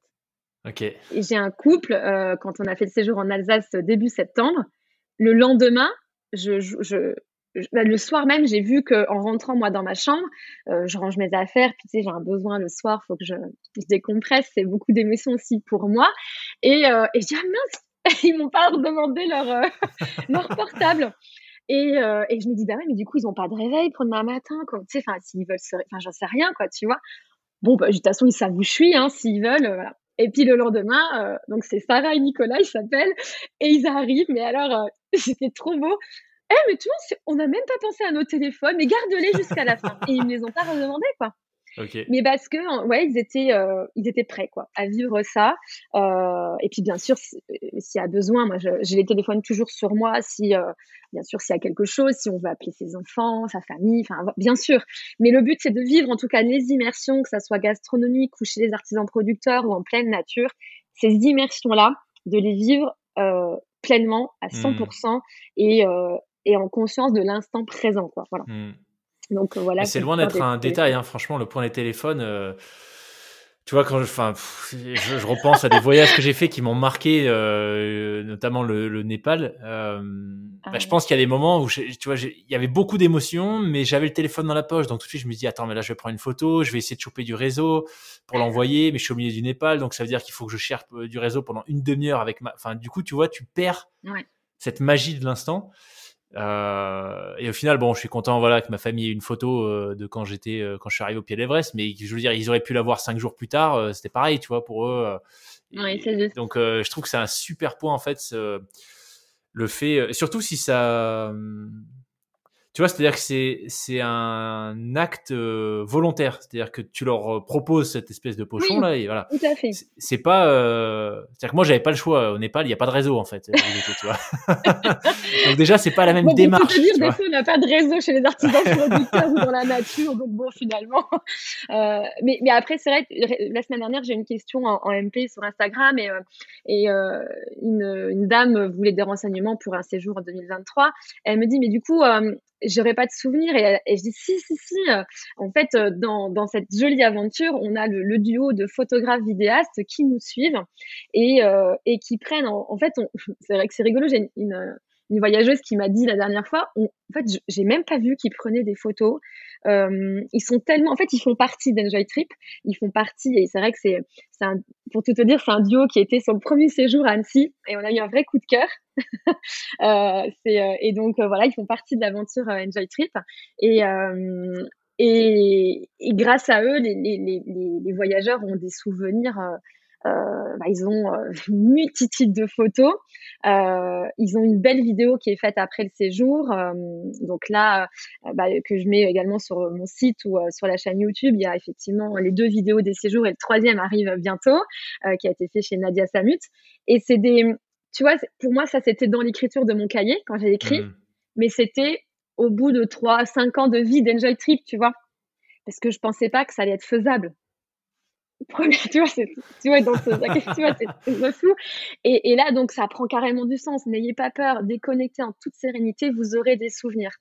Ok. Et j'ai un couple quand on a fait le séjour en Alsace début septembre. Le lendemain, je, je, bah, le soir même, j'ai vu que en rentrant moi dans ma chambre, euh, je range mes affaires, puis tu sais, j'ai un besoin le soir, faut que je, je décompresse, c'est beaucoup d'émotions aussi pour moi. Et, euh, et je dis ah mince, ils m'ont pas demandé leur euh, leur portable. Et, euh, et je me dis bah ouais, mais du coup ils ont pas de réveil pour demain matin, quoi. Tu sais, enfin s'ils veulent se, enfin j'en sais rien quoi, tu vois. Bon bah de toute façon ils savent où je suis, hein, s'ils veulent, voilà. Et puis le lendemain, euh, donc c'est Sarah et Nicolas, ils s'appellent, et ils arrivent. Mais alors, euh, c'était trop beau. Eh, mais tu vois, on n'a même pas pensé à nos téléphones, mais garde-les jusqu'à la fin. Et ils ne les ont pas redemandés, quoi. Mais parce que, ouais, ils étaient, euh, ils étaient prêts, quoi, à vivre ça. Euh, et puis, bien sûr, euh, s'il y a besoin, moi, j'ai les téléphones toujours sur moi. Si, euh, bien sûr, s'il y a quelque chose, si on veut appeler ses enfants, sa famille, enfin, bien sûr. Mais le but, c'est de vivre, en tout cas, les immersions, que ça soit gastronomique ou chez les artisans producteurs ou en pleine nature. Ces immersions-là, de les vivre pleinement à 100% mmh. et, et en conscience de l'instant présent, quoi. Voilà. Mmh. Donc euh, voilà. C'est loin d'être un détail, hein, franchement, le point des téléphones. Euh, tu vois, quand je, je, repense à des voyages que j'ai faits qui m'ont marqué, euh, notamment le, le Népal. Euh, bah, ah je pense qu'il y a des moments où, tu vois, il y avait beaucoup d'émotions, mais j'avais le téléphone dans la poche, donc tout de suite je me dis, attends, mais là je vais prendre une photo, je vais essayer de choper du réseau pour l'envoyer, mais je suis au milieu du Népal, donc ça veut dire qu'il faut que je cherche du réseau pendant une demi-heure avec ma, enfin, du coup, tu vois, tu perds cette magie de l'instant. Euh, et au final, bon, je suis content, voilà, que ma famille ait une photo euh, de quand j'étais, euh, quand je suis arrivé au pied de l'Everest. Mais je veux dire, ils auraient pu la voir cinq jours plus tard. c'était pareil, tu vois, pour eux. donc, je trouve que c'est un super point en fait, le fait, surtout si ça tu vois, c'est-à-dire que c'est c'est un acte euh, volontaire, c'est-à-dire que tu leur euh, proposes cette espèce de pochon là et voilà. Tout à fait. C'est pas, euh... c'est-à-dire que moi j'avais pas le choix. Au Népal, il y a pas de réseau en fait. tu vois. donc déjà c'est pas la même démarche. Dire, des fois, on n'a pas de réseau chez les artisans producteurs ou dans la nature, donc bon finalement. Euh, mais mais après c'est vrai, la semaine dernière j'ai eu une question en, en, MP sur Instagram et et une, une dame voulait des renseignements pour un séjour en 2023. Elle me dit mais du coup j'aurais pas de souvenirs. Et, et, je dis si, si, si. Euh, en fait, euh, dans, dans cette jolie aventure, on a le, le duo de photographes vidéastes qui nous suivent et, euh, et qui prennent. En, fait, c'est vrai que c'est rigolo. J'ai une, une, voyageuse qui m'a dit la dernière fois. en fait, j'ai même pas vu qu'ils prenaient des photos. Euh, ils sont tellement, en fait, ils font partie d'Enjoy Trip. Ils font partie, et c'est vrai que c'est, pour tout te dire, c'est un duo qui était sur le premier séjour à Annecy, et on a eu un vrai coup de cœur. euh, euh, et donc voilà, ils font partie de l'aventure Enjoy Trip. Et, et, et, grâce à eux, les, les, les, voyageurs ont des souvenirs bah, ils ont euh, une multitude de photos. Euh, ils ont une belle vidéo qui est faite après le séjour. donc là, bah, que je mets également sur mon site ou sur la chaîne YouTube, il y a effectivement les deux vidéos des séjours et le troisième arrive bientôt, qui a été fait chez Nadia Samut. Et c'est des, tu vois, pour moi, ça c'était dans l'écriture de mon cahier quand j'ai écrit, mmh. mais c'était au bout de trois, cinq ans de vie d'Enjoy Trip, tu vois, parce que je pensais pas que ça allait être faisable tu vois, c'est, tu vois, donc, tu vois, c'est fou. Et, et là, donc, ça prend carrément du sens. N'ayez pas peur, déconnectez en toute sérénité, vous aurez des souvenirs.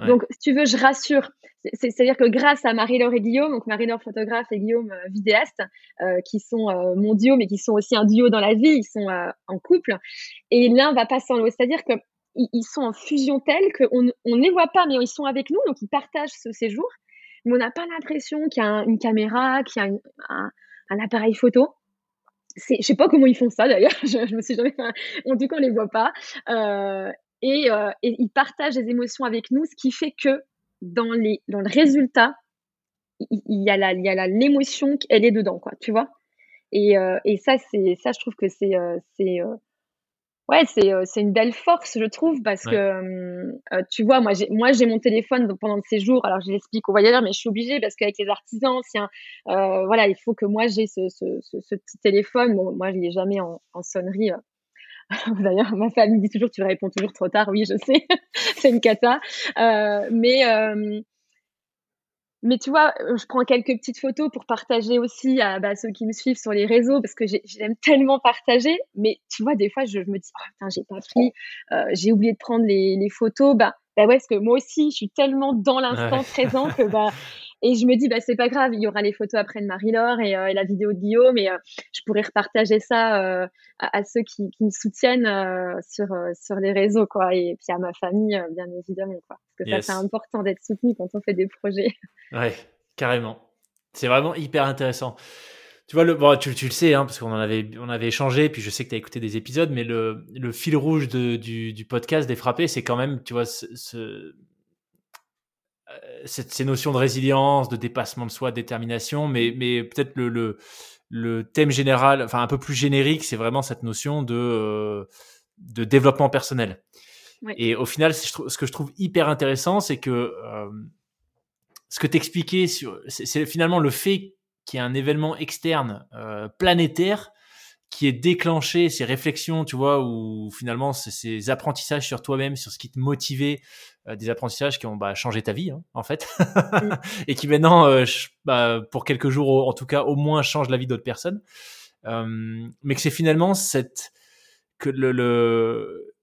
Donc, si tu veux, je rassure. C'est-à-dire que grâce à Marie-Laure et Guillaume, donc Marie-Laure photographe et Guillaume euh, vidéaste, euh, qui sont euh, mon duo, mais qui sont aussi un duo dans la vie, ils sont en couple. Et l'un va pas sans l'autre. C'est-à-dire que ils sont en fusion telle qu'on on ne les voit pas, mais ils sont avec nous, donc ils partagent ce séjour mais on n'a pas l'impression qu'il y a une caméra, qu'il y a un, appareil photo. Je sais pas comment ils font ça d'ailleurs. Je, je me suis jamais. En tout cas, on les voit pas. Euh, et, euh, et, ils partagent des émotions avec nous, ce qui fait que dans les dans le résultat, il, y a l'émotion, elle est dedans, quoi. Tu vois. Et, euh, et ça, ça, je trouve que c'est Ouais, c'est euh, c'est une belle force, je trouve, parce que euh, tu vois, moi j'ai moi j'ai mon téléphone pendant le séjour. Alors je l'explique aux voyageurs, mais je suis obligée parce qu'avec les artisans, anciens, euh, voilà, il faut que moi j'ai ce, ce, ce, petit téléphone. Bon, moi je l'ai jamais en, en sonnerie. Euh. D'ailleurs, ma famille dit toujours tu réponds toujours trop tard. Oui, je sais, c'est une cata. Euh, mais mais tu vois, euh, je prends quelques petites photos pour partager aussi à bah, ceux qui me suivent sur les réseaux parce que j'aime tellement partager. Mais tu vois, des fois, je, me dis, oh, putain, j'ai pas pris, euh, j'ai oublié de prendre les, les photos. Bah, bah ouais, parce que moi aussi, je suis tellement dans l'instant présent que bah, et je me dis, bah, c'est pas grave, il y aura les photos après de Marie-Laure et, euh, et, la vidéo de Guillaume, et euh, je pourrais repartager ça euh, à, à, ceux qui, qui me soutiennent sur, sur les réseaux, quoi, et puis à ma famille, bien évidemment, quoi. Parce que ça, c'est important d'être soutenu quand on fait des projets. Ouais, carrément. C'est vraiment hyper intéressant. Tu vois, le, bon, tu, tu le sais, hein, parce qu'on en avait, on avait échangé, puis je sais que tu as écouté des épisodes, mais le, le fil rouge de, du, du podcast des frappés, c'est quand même, tu vois, ce, ce euh, ces notions de résilience, de dépassement de soi, de détermination, mais, mais peut-être le, le, le, thème général, enfin un peu plus générique, c'est vraiment cette notion de, euh, de développement personnel. Et au final, ce que je trouve hyper intéressant, c'est que euh, ce que t'expliquais sur, c'est finalement le fait qu'il y ait un événement externe euh, planétaire qui est déclenché ces réflexions, tu vois, ou finalement ces apprentissages sur toi-même, sur ce qui te motivait, des apprentissages qui ont bah, changé ta vie, hein, en fait, mm. et qui maintenant, euh, bah, pour quelques jours, en tout cas, au moins changent la vie d'autres personnes. Euh, mais que c'est finalement cette que le, le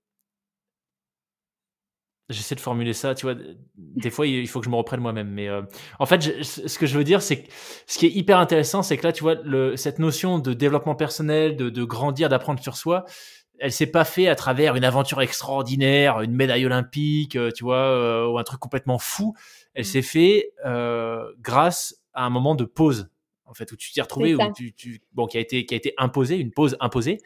j'essaie de formuler ça, tu vois. Des fois, il faut que je me reprenne moi-même. Mais euh, en fait, ce que je veux dire, c'est que ce qui est hyper intéressant, c'est que là, tu vois, le, cette notion de développement personnel, de, de grandir, d'apprendre sur soi, elle s'est pas fait à travers une aventure extraordinaire, une médaille olympique, euh, tu vois, euh, ou un truc complètement fou. Elle mmh. s'est fait grâce à un moment de pause en fait, où tu t'es retrouvé, où tu, tu, bon, qui a été, qui a été imposé, une pause imposée.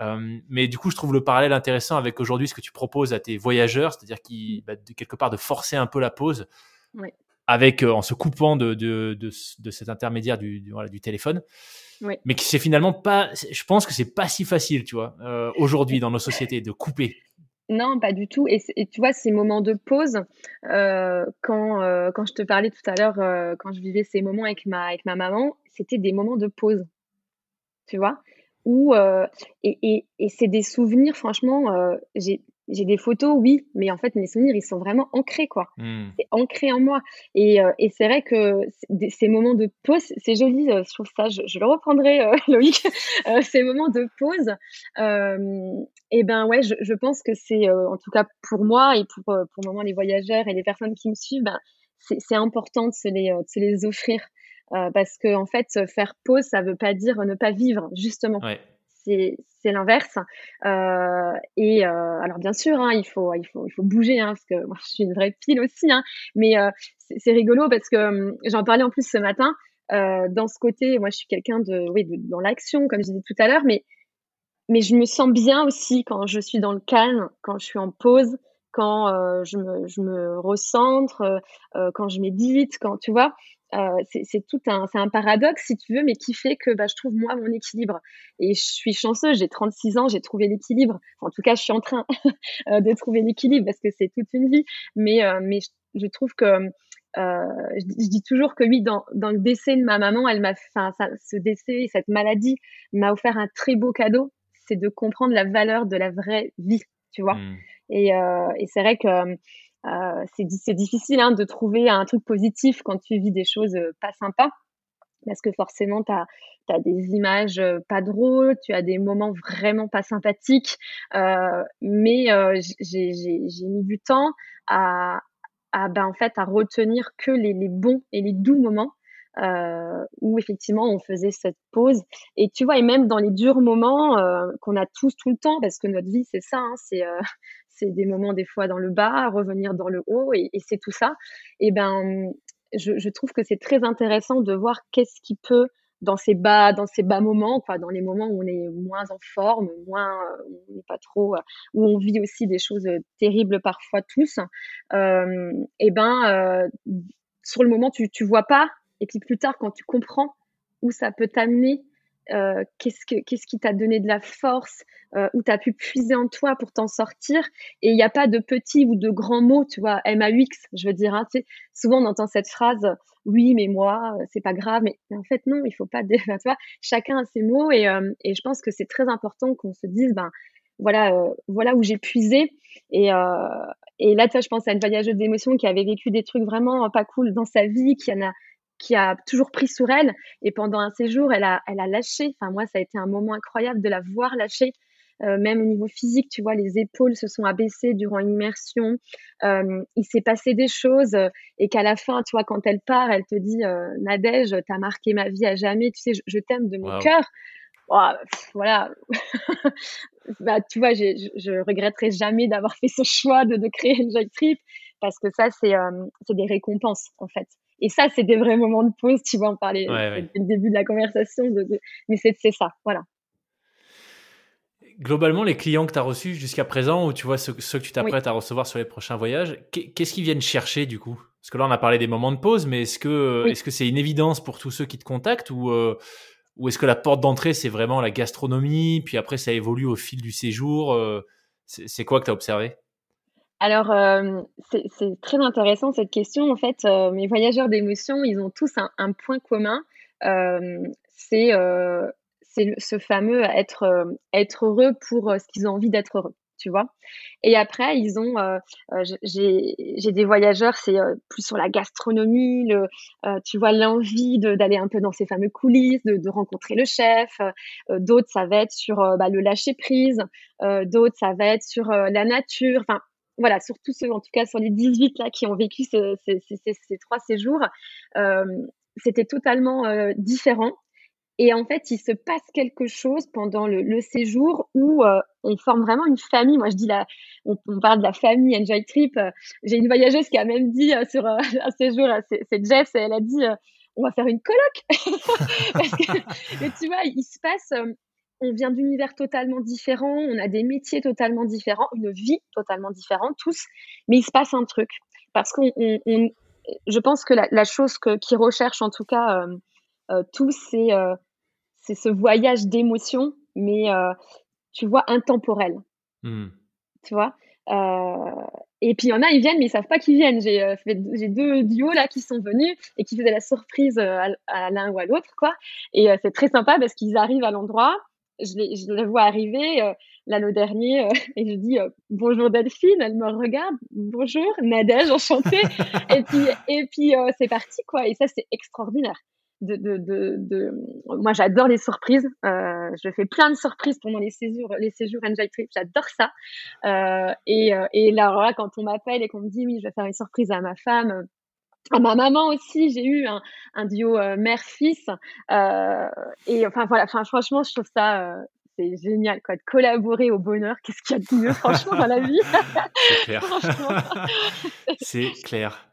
Euh, mais du coup, je trouve le parallèle intéressant avec aujourd'hui ce que tu proposes à tes voyageurs, c'est-à-dire qui, bah, quelque part, de forcer un peu la pause, avec euh, en se coupant de, de, de, cet intermédiaire du, du, voilà, du téléphone. Mais qui c'est finalement pas, je pense que c'est pas si facile, tu vois, euh, aujourd'hui dans nos sociétés de couper. Non, pas du tout. Et, tu vois, ces moments de pause, euh, quand, euh, quand je te parlais tout à l'heure, quand je vivais ces moments avec ma, avec ma maman, c'était des moments de pause. Tu vois? Où, et, et, et c'est des souvenirs, franchement, j'ai j'ai des photos, oui, mais en fait, mes souvenirs, ils sont vraiment ancrés, quoi. Hmm. C'est ancré en moi. Et, euh, et c'est vrai que ces moments de pause, c'est joli, euh, je trouve ça, je, le reprendrai, euh, Loïc, ces moments de pause, et ben ouais, je, je pense que c'est, en tout cas pour moi et pour, pour moment les voyageurs et les personnes qui me suivent, ben, c'est important de se les, de se les offrir. parce que en fait, faire pause, ça veut pas dire ne pas vivre, justement. Ouais c'est l'inverse. Euh, et euh, alors bien sûr, hein, il faut il faut il faut bouger, hein, parce que moi je suis une vraie pile aussi. Hein, mais euh, c'est rigolo parce que hum, j'en parlais en plus ce matin. dans ce côté, moi je suis quelqu'un de oui dans l'action, comme je disais tout à l'heure, mais mais je me sens bien aussi quand je suis dans le calme, quand je suis en pause, quand je me je me recentre, quand je médite, quand tu vois. Euh, c'est tout un, un paradoxe si tu veux, mais qui fait que bah, je trouve moi mon équilibre. Et je suis chanceuse, j'ai 36 ans, j'ai trouvé l'équilibre. en tout cas, je suis en train euh, de trouver l'équilibre parce que c'est toute une vie. Mais, euh, mais je, trouve que euh, je, dis toujours que oui, dans, dans le décès de ma maman, elle m'a, enfin, ce décès, cette maladie m'a offert un très beau cadeau, c'est de comprendre la valeur de la vraie vie, tu vois. Mmh. Et, et c'est vrai que euh, c'est difficile hein, de trouver un truc positif quand tu vis des choses euh, pas sympas, parce que forcément, tu as, des images euh, pas drôles, tu as des moments vraiment pas sympathiques, euh, mais euh, j'ai mis du temps à, à ben, en fait, à retenir que les, les bons et les doux moments. Euh, où effectivement on faisait cette pause et tu vois et même dans les durs moments euh, qu'on a tous tout le temps parce que notre vie c'est ça hein, c'est euh, c'est des moments des fois dans le bas, revenir dans le haut, et, c'est tout ça. Et ben, je, trouve que c'est très intéressant de voir qu'est-ce qui peut dans ces bas, dans ces bas moments, quoi, dans les moments où on est moins en forme, moins, on n'est pas trop, où on vit aussi des choses terribles parfois tous. Euh, et ben, euh, sur le moment tu tu vois pas, et puis plus tard quand tu comprends où ça peut t'amener euh, qu'est-ce, que, qu'est-ce qui t'a donné de la force, euh, où tu as pu puiser en toi pour t'en sortir. Et il n'y a pas de petits ou de grands mots, tu vois, MAUX, je veux dire. Hein, tu sais, souvent, on entend cette phrase, oui, mais moi, c'est pas grave. Mais, en fait, non, il faut pas. tu vois, chacun a ses mots. Et, euh, et je pense que c'est très important qu'on se dise, ben, voilà, voilà où j'ai puisé. Et, et là, tu vois, je pense à une voyageuse d'émotions qui avait vécu des trucs vraiment pas cool dans sa vie, qui en a qui a toujours pris sur elle. Et pendant un séjour, elle a, elle a lâché. Enfin, moi, ça a été un moment incroyable de la voir lâcher. Euh, même au niveau physique, tu vois, les épaules se sont abaissées durant une immersion. Euh, il s'est passé des choses et qu'à la fin, tu vois, quand elle part, elle te dit euh, Nadège, t'as marqué ma vie à jamais. Tu sais, je, t'aime de mon cœur. Oh, voilà. bah, tu vois, je, je regretterai jamais d'avoir fait ce choix de, de créer une Joy Trip parce que ça, c'est euh, des récompenses en fait. Et ça, c'est des vrais moments de pause, tu vas en parler dès le début de la conversation. Mais c'est ça, voilà. Globalement, les clients que tu as reçus jusqu'à présent, ou tu vois ceux, que tu t'apprêtes à recevoir sur les prochains voyages, qu'est-ce qu'ils viennent chercher du coup? Parce que là, on a parlé des moments de pause, mais est-ce que est-ce que c'est une évidence pour tous ceux qui te contactent ou euh, ou est-ce que la porte d'entrée c'est vraiment la gastronomie, puis après ça évolue au fil du séjour euh, C'est quoi que tu as observé? Alors, euh, c'est très intéressant cette question. En fait, euh, mes voyageurs d'émotions, ils ont tous un, point commun. Euh, c'est ce fameux être, être heureux pour ce qu'ils ont envie d'être heureux, tu vois. Et après, ils ont, j'ai des voyageurs, c'est plus sur la gastronomie, le, tu vois, l'envie d'aller un peu dans ces fameux coulisses, de, de rencontrer le chef. D'autres, ça va être sur bah, le lâcher prise. D'autres, ça va être sur la nature. Enfin, voilà, surtout ceux, en tout cas sur les 18 là qui ont vécu ces, trois séjours, euh, c'était totalement euh, différent. Et en fait, il se passe quelque chose pendant le, séjour où euh, on forme vraiment une famille. Moi, je dis là, on, parle de la famille Enjoy Trip. J'ai une voyageuse qui a même dit sur un séjour, c'est Jess, elle a dit on va faire une coloc. Parce que, mais tu vois, il se passe, on vient d'univers totalement différents, on a des métiers totalement différents, une vie totalement différente, tous, mais il se passe un truc. Parce qu'on, je pense que la, chose que, qu'ils recherchent, en tout cas, euh, euh, tous, c'est, euh, c'est ce voyage d'émotion, mais tu vois, intemporel. Mmh. Tu vois et puis il y en a, ils viennent, mais ils savent pas qu'ils viennent. J'ai j'ai deux duos là qui sont venus et qui faisaient la surprise à, à l'un ou à l'autre, quoi. Et c'est très sympa parce qu'ils arrivent à l'endroit, je les, je vois arriver euh, le dernier euh, et je dis euh, bonjour Delphine, elle me regarde, bonjour Nadège, enchantée. et puis et puis c'est parti quoi. Et ça c'est extraordinaire. De, de, de, de... moi j'adore les surprises. je fais plein de surprises pendant les séjours, les séjours Enjoy Trip. J'adore ça. et, et là, là, quand on m'appelle et qu'on me dit oui, je vais faire une surprise à ma femme à ma maman aussi, j'ai eu un, un duo euh, mère-fils. Euh, et enfin voilà, enfin franchement, je trouve ça euh, c'est génial quoi, de collaborer au bonheur. Qu'est-ce qu'il y a de mieux franchement dans la vie? C'est clair. c'est clair.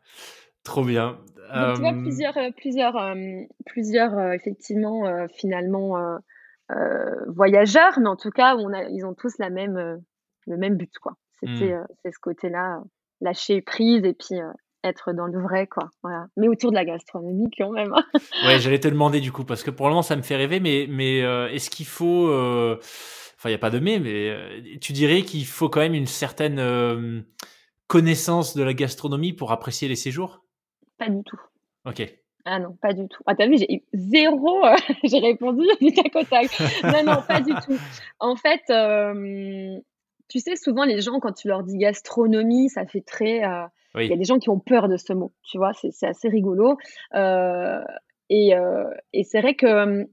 Trop bien. Donc, tu vois plusieurs, plusieurs, plusieurs effectivement finalement voyageurs, mais en tout cas, on a, ils ont tous la même, le même but quoi. C'était, mmh. c'est ce côté-là, lâcher prise et puis être dans le vrai, quoi. Voilà. Mais autour de la gastronomie, quand même. ouais, j'allais te demander du coup, parce que pour le moment, ça me fait rêver, mais, mais euh, est-ce qu'il faut. Euh, enfin, il n'y a pas de mais, mais euh, tu dirais qu'il faut quand même une certaine connaissance de la gastronomie pour apprécier les séjours? Pas du tout. Ok. Ah non, pas du tout. Ah, t'as vu, j'ai eu zéro, j'ai répondu du tac au tac. Non, non, pas du tout. En fait, tu sais, souvent, les gens, quand tu leur dis gastronomie, ça fait très. Il y a des gens qui ont peur de ce mot, tu vois, c'est assez rigolo. Euh, et, euh, et c'est vrai que,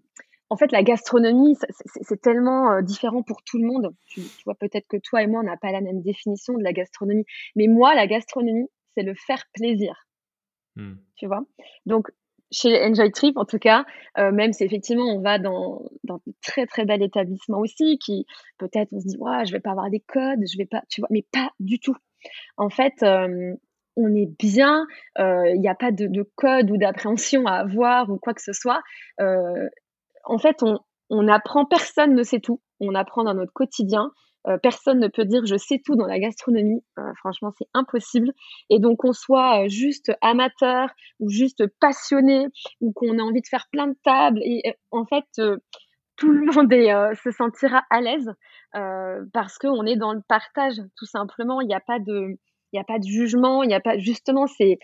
en fait, la gastronomie, c'est tellement euh, différent pour tout le monde. Tu, vois, peut-être que toi et moi, on n'a pas la même définition de la gastronomie. Mais moi, la gastronomie, c'est le faire plaisir. Hmm. Tu vois? Donc, chez Enjoy Trip, en tout cas, même si effectivement on va dans, dans de très très bel établissement aussi, qui peut-être on se dit, ouais, je vais pas avoir des codes, je vais pas, tu vois, mais pas du tout. En fait, on est bien, il euh, n'y a pas de, code ou d'appréhension à avoir ou quoi que ce soit. Euh, en fait, on, apprend, personne ne sait tout. On apprend dans notre quotidien. Euh, personne ne peut dire je sais tout dans la gastronomie. franchement, c'est impossible. Et donc, qu'on soit juste amateur ou juste passionné ou qu'on ait envie de faire plein de tables. Et en fait, tout le monde se sentira à l'aise parce qu'on est dans le partage, tout simplement. Il n'y a pas de il n'y a pas de jugement, il n'y a pas justement c'est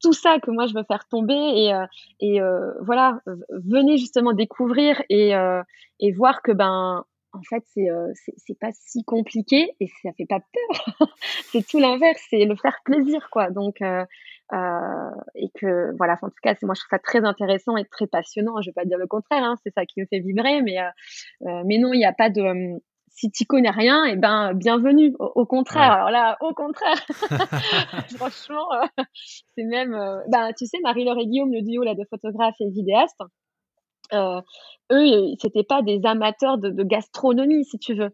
tout ça que moi je veux faire tomber et euh, euh, voilà venez justement découvrir et euh, et voir que ben en fait c'est c'est pas si compliqué et ça fait pas peur. C'est tout l'inverse c'est le faire plaisir quoi. Donc et que voilà en tout cas moi je trouve ça très intéressant et très passionnant. Je vais pas dire le contraire hein, c'est ça qui me fait vibrer mais mais non il n'y a pas de si tu connais rien, et eh ben bienvenue. Au, contraire, alors là, au contraire, franchement, euh, c'est même, euh, ben tu sais, Marie-Laure et Guillaume, le duo là de photographes et vidéastes, euh, eux, c'était pas des amateurs de, gastronomie, si tu veux.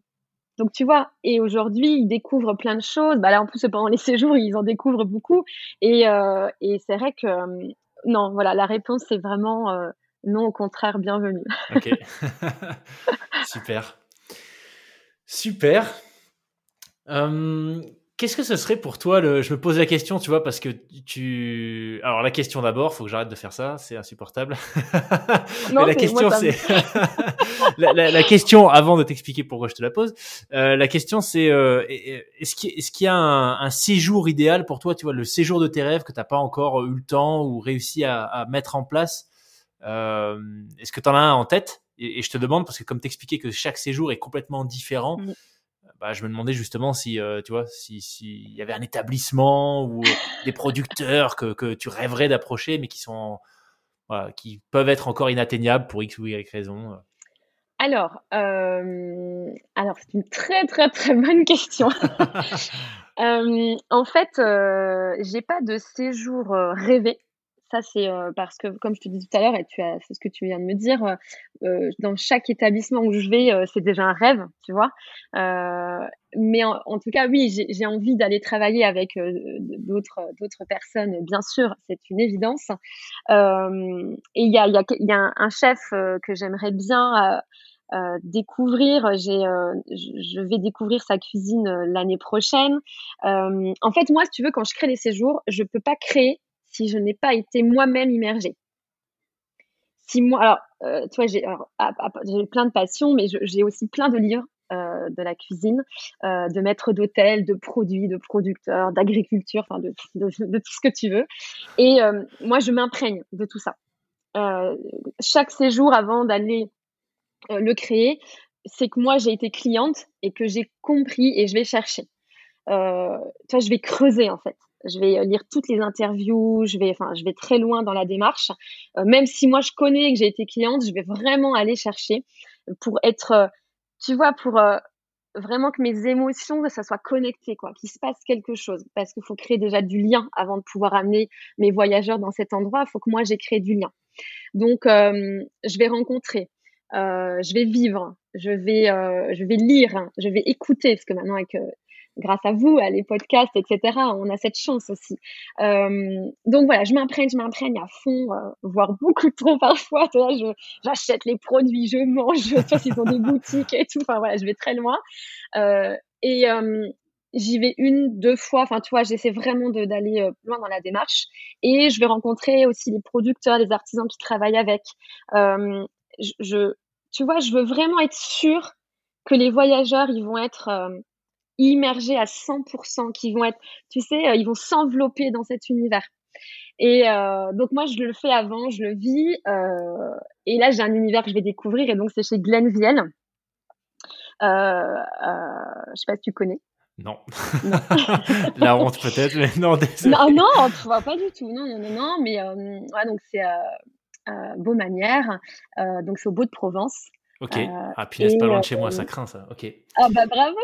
Donc tu vois, et aujourd'hui, ils découvrent plein de choses. Bah là, en plus, pendant les séjours, ils en découvrent beaucoup. Et, et c'est vrai que non, voilà, la réponse c'est vraiment non, au contraire, bienvenue. ok, super. Super. Euh, qu'est-ce que ce serait pour toi le... Je me pose la question, tu vois, parce que tu. Alors la question d'abord, faut que j'arrête de faire ça, c'est insupportable. Non, la question, c'est la, question avant de t'expliquer pourquoi je te la pose. Euh, la question, c'est euh, est-ce qu'il est y a un, séjour idéal pour toi, tu vois, le séjour de tes rêves que t'as pas encore eu le temps ou réussi à, mettre en place. est-ce que tu en as un en tête? Et, je te demande, parce que comme t'expliquais que chaque séjour est complètement différent, mmh. bah, je me demandais justement si, euh, tu vois, s'il si y avait un établissement ou des producteurs que, que tu rêverais d'approcher, mais qui sont, voilà, qui peuvent être encore inatteignables pour X ou Y raison. alors, alors c'est une très très très bonne question. en fait, j'ai pas de séjour rêvé. Ça, c'est parce que, comme je te disais tout à l'heure, et c'est ce que tu viens de me dire, dans chaque établissement où je vais, c'est déjà un rêve, tu vois. mais en, tout cas, oui, j'ai envie d'aller travailler avec d'autres d'autres personnes, bien sûr, c'est une évidence. et il y a, y a, y a un, chef que j'aimerais bien découvrir. Je vais découvrir sa cuisine l'année prochaine. en fait, moi, si tu veux, quand je crée les séjours, je peux pas créer si je n'ai pas été moi-même immergée. Si moi, alors, euh, j'ai, plein de passions, mais j'ai aussi plein de livres euh, de la cuisine, euh, de maîtres d'hôtel, de produits, de producteurs, d'agriculture, enfin de, tout ce que tu veux. Et euh, moi, je m'imprègne de tout ça. Chaque séjour avant d'aller le créer, c'est que moi, j'ai été cliente et que j'ai compris et je vais chercher. Vois, je vais creuser en fait je vais euh, lire toutes les interviews, je vais, enfin, je vais très loin dans la démarche. Euh, même si moi je connais et que j'ai été cliente, je vais vraiment aller chercher pour être, euh, tu vois, pour vraiment que mes émotions, ça soit connecté, quoi, qu'il se passe quelque chose. Parce qu'il faut créer déjà du lien avant de pouvoir amener mes voyageurs dans cet endroit. Il faut que moi j'ai créé du lien. Donc, je vais rencontrer, je vais vivre, je vais, je vais lire, je vais écouter, parce que maintenant avec grâce à vous, à les podcasts, etc. On a cette chance aussi. Euh, donc voilà, je m'imprègne, je m'imprègne à fond, euh, voire beaucoup trop parfois. j'achète les produits, je mange, tu vois, s'ils ont des boutiques et tout. Enfin voilà, je vais très loin. Euh, et j'y vais une, deux fois. Enfin, tu vois, j'essaie vraiment d'aller loin dans la démarche. Et je vais rencontrer aussi les producteurs, les artisans qui travaillent avec. je, tu vois, je veux vraiment être sûre que les voyageurs, ils vont être immergés à 100%, qui vont être, tu sais, euh, ils vont s'envelopper dans cet univers. Et euh, donc moi, je le fais avant, je le vis. Euh, et là, j'ai un univers que je vais découvrir. Et donc, c'est chez Glenville. Euh, je sais pas si tu connais. Non. La honte peut-être, mais non, désolé. Non, non, pas du tout. Non, non, non, non. Mais ouais, donc c'est Beau Manière. donc c'est au Beau de Provence. Ok. Euh, ah, punaise, pas loin de chez moi, ça craint ça. Ok. Ah, bah bravo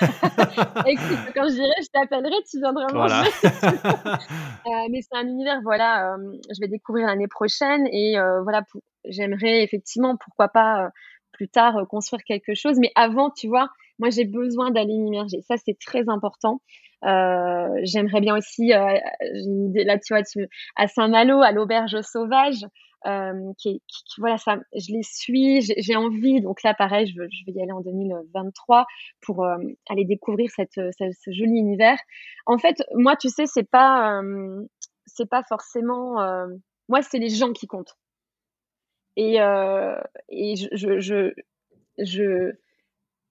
Écoute, quand je dirai, je t'appellerai, tu viendras voilà. euh, mais c'est un univers, voilà, euh, je vais découvrir l'année prochaine et euh, voilà, j'aimerais effectivement, pourquoi pas plus tard construire quelque chose. Mais avant, tu vois, moi j'ai besoin d'aller m'immerger. Ça, c'est très important. j'aimerais bien aussi, j'ai une idée là, tu vois, à Saint-Malo, à l'auberge sauvage, euh, voilà, ça, je les suis, j'ai envie. Donc là, pareil, je, je, vais y aller en 2023 pour euh, aller découvrir cette, ce, joli univers. En fait, moi, tu sais, c'est pas, euh, c'est pas forcément, moi, c'est les gens qui comptent. Et, et je, je, je, je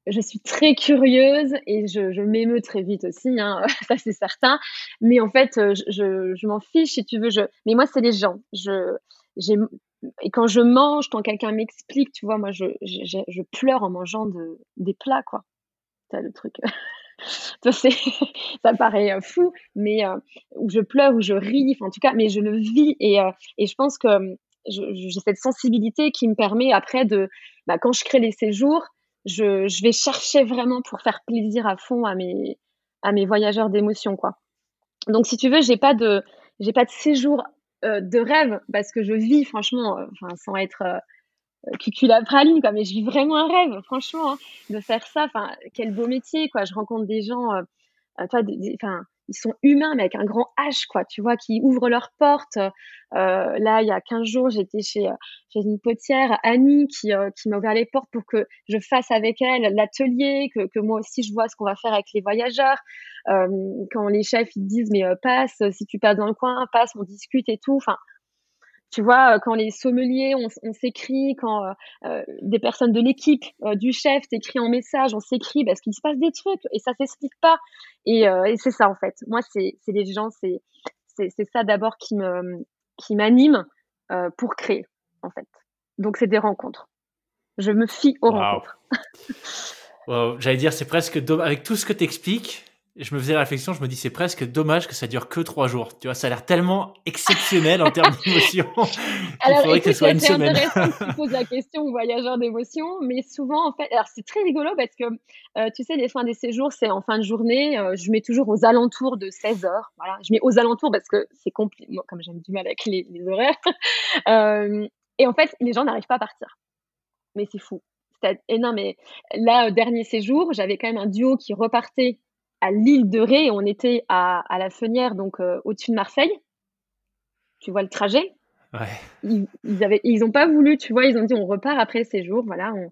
je suis très curieuse et je, je très vite aussi, hein, ça c'est certain. Mais en fait, je, je, m'en fiche si tu veux. Je... Mais moi, c'est les gens. Je, et quand je mange, quand quelqu'un m'explique, tu vois, moi, je, pleure en mangeant de, des plats, quoi. C'est le truc. ça paraît euh, fou, mais euh, où je pleure, où je ris, en tout cas, mais je le vis et, euh, je pense que j'ai cette sensibilité qui me permet après de, bah, quand je crée les séjours, je, vais chercher vraiment pour faire plaisir à fond à mes, à mes voyageurs d'émotion, quoi. Donc, si tu veux, j'ai pas de, j'ai pas de séjour de rêve parce que je vis franchement, euh, sans être euh, cuculapraline quoi, mais je vis vraiment un rêve franchement hein, de faire ça. Quel beau métier quoi. Je rencontre des gens, enfin ils sont humains, mais avec un grand H, quoi, tu vois, qui ouvrent leurs portes. Euh, là, il y a 15 jours, j'étais chez, chez une potière, Annie, qui, euh, qui m'a ouvert les portes pour que je fasse avec elle l'atelier, que, que moi aussi je vois ce qu'on va faire avec les voyageurs. Euh, quand les chefs ils disent, mais passe, si tu passes dans le coin, passe, on discute et tout. Enfin, tu vois, euh, quand les sommeliers, on, on s'écrit, quand euh, euh, des personnes de l'équipe du chef t'écrit en message, on s'écrit parce qu'il se passe des trucs et ça s'explique pas. Et, et c'est ça en fait. Moi, c'est les gens, c'est ça d'abord qui me qui m'anime pour créer en fait. Donc c'est des rencontres. Je me fie aux rencontres. J'allais dire, c'est presque avec tout ce que tu expliques, je me faisais la réflexion, je me dis c'est presque dommage que ça dure que trois jours. Tu vois, ça a l'air tellement exceptionnel en termes d'émotions. Il faudrait que ce soit une semaine. C'est intéressant que tu poses la question aux voyageurs d'émotions, mais souvent en fait, alors c'est très rigolo parce que euh, tu sais, les fins des séjours, c'est en fin de journée. Euh, je mets toujours aux alentours de 16 heures. Voilà, je mets aux alentours parce que c'est compliqué. Moi, comme j'aime du mal avec les, les horaires. euh, et en fait, les gens n'arrivent pas à partir. Mais c'est fou. Et non, mais là, dernier séjour, j'avais quand même un duo qui repartait à l'île de Ré. On était à, à la Fenière, donc euh, au-dessus de Marseille. Tu vois le trajet? Ouais. ils, ils, avaient, ils ont pas voulu, tu vois, ils ont dit on repart après le séjour, voilà. On...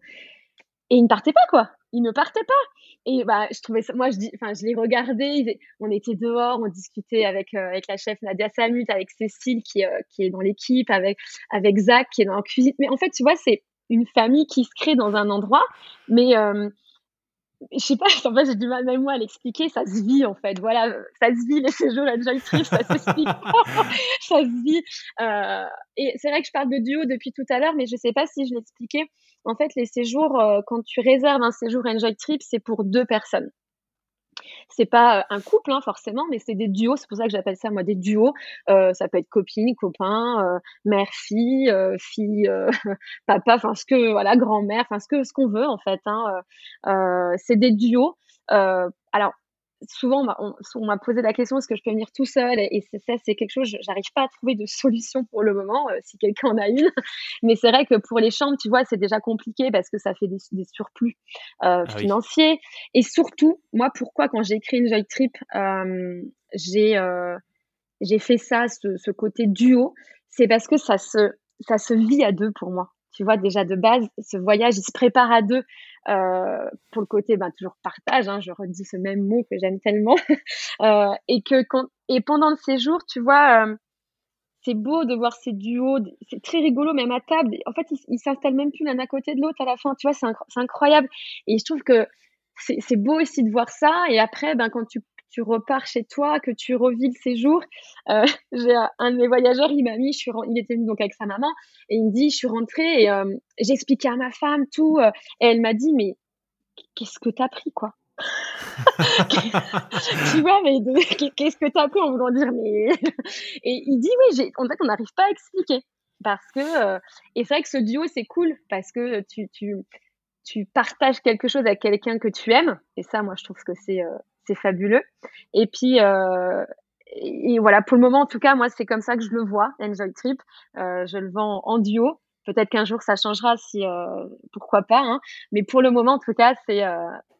Et ils ne partaient pas, quoi. Ils ne partaient pas. Et bah, je trouvais ça, moi, je dis, enfin, je les regardais. On était dehors, on discutait avec euh, avec la chef Nadia Samut, avec Cécile qui euh, qui est dans l'équipe, avec avec Zach qui est dans la cuisine. Mais en fait, tu vois, c'est une famille qui se crée dans un endroit, mais je sais pas, en fait, j'ai du mal même moi à l'expliquer, ça se vit en fait. Voilà, ça se vit les séjours Enjoy Trip, ça s'explique. ça se vit. Euh, et c'est vrai que je parle de duo depuis tout à l'heure, mais je sais pas si je l'expliquais. En fait, les séjours, euh, quand tu réserves un séjour Enjoy Trip, c'est pour deux personnes c'est pas un couple hein, forcément, mais c'est des duos. C'est pour ça que j'appelle ça moi des duos. Euh, ça peut être copine, copain, euh, mère, fille, euh, fille, papa, enfin ce que voilà, grand-mère, enfin ce que ce qu'on veut en fait. Hein, c'est des duos. alors souvent, on m'a posé la question est-ce que je peux venir tout seul? Et, ça, c'est quelque chose, j'arrive pas à trouver de solution pour le moment, euh, si quelqu'un en a une. Mais c'est vrai que pour les chambres, tu vois, c'est déjà compliqué parce que ça fait des, des surplus euh, ah financiers. Et surtout, moi, pourquoi quand j'ai écrit une Joy Trip, euh, j'ai j'ai fait ça, ce, ce côté duo, c'est parce que ça se ça se vit à deux pour moi. Tu vois, déjà de base, ce voyage, il se prépare à deux. Euh, pour le côté ben, toujours partage, hein, je redis ce même mot que j'aime tellement, euh, et que et pendant le séjour, tu vois, euh, c'est beau de voir ces duos, c'est très rigolo même à table. En fait, ils s'installent même plus l'un à côté de l'autre à la fin, tu vois, c'est incroyable. Et je trouve que c'est beau aussi de voir ça. Et après, ben, quand tu tu repars chez toi, que tu revis le séjour. Euh, j'ai un de mes voyageurs, il m'a mis, je suis, il était venu donc avec sa maman, et il me dit, je suis rentrée et euh, j'ai expliqué à ma femme tout, euh, et elle m'a dit, mais qu'est-ce que t'as pris, quoi? Tu vois, mais qu'est-ce que t'as pris en voulant dire, mais. et il dit, oui, en fait, on n'arrive pas à expliquer. Parce que. et c'est vrai que ce duo, c'est cool, parce que tu, tu, tu partages quelque chose avec quelqu'un que tu aimes. Et ça, moi, je trouve que c'est c'est fabuleux. Et puis, euh, et voilà, pour le moment, en tout cas, moi, c'est comme ça que je le vois, Enjoy Trip. Euh, je le vends en duo. Peut-être qu'un jour, ça changera, si euh, pourquoi pas. Hein. Mais pour le moment, en tout cas, c'est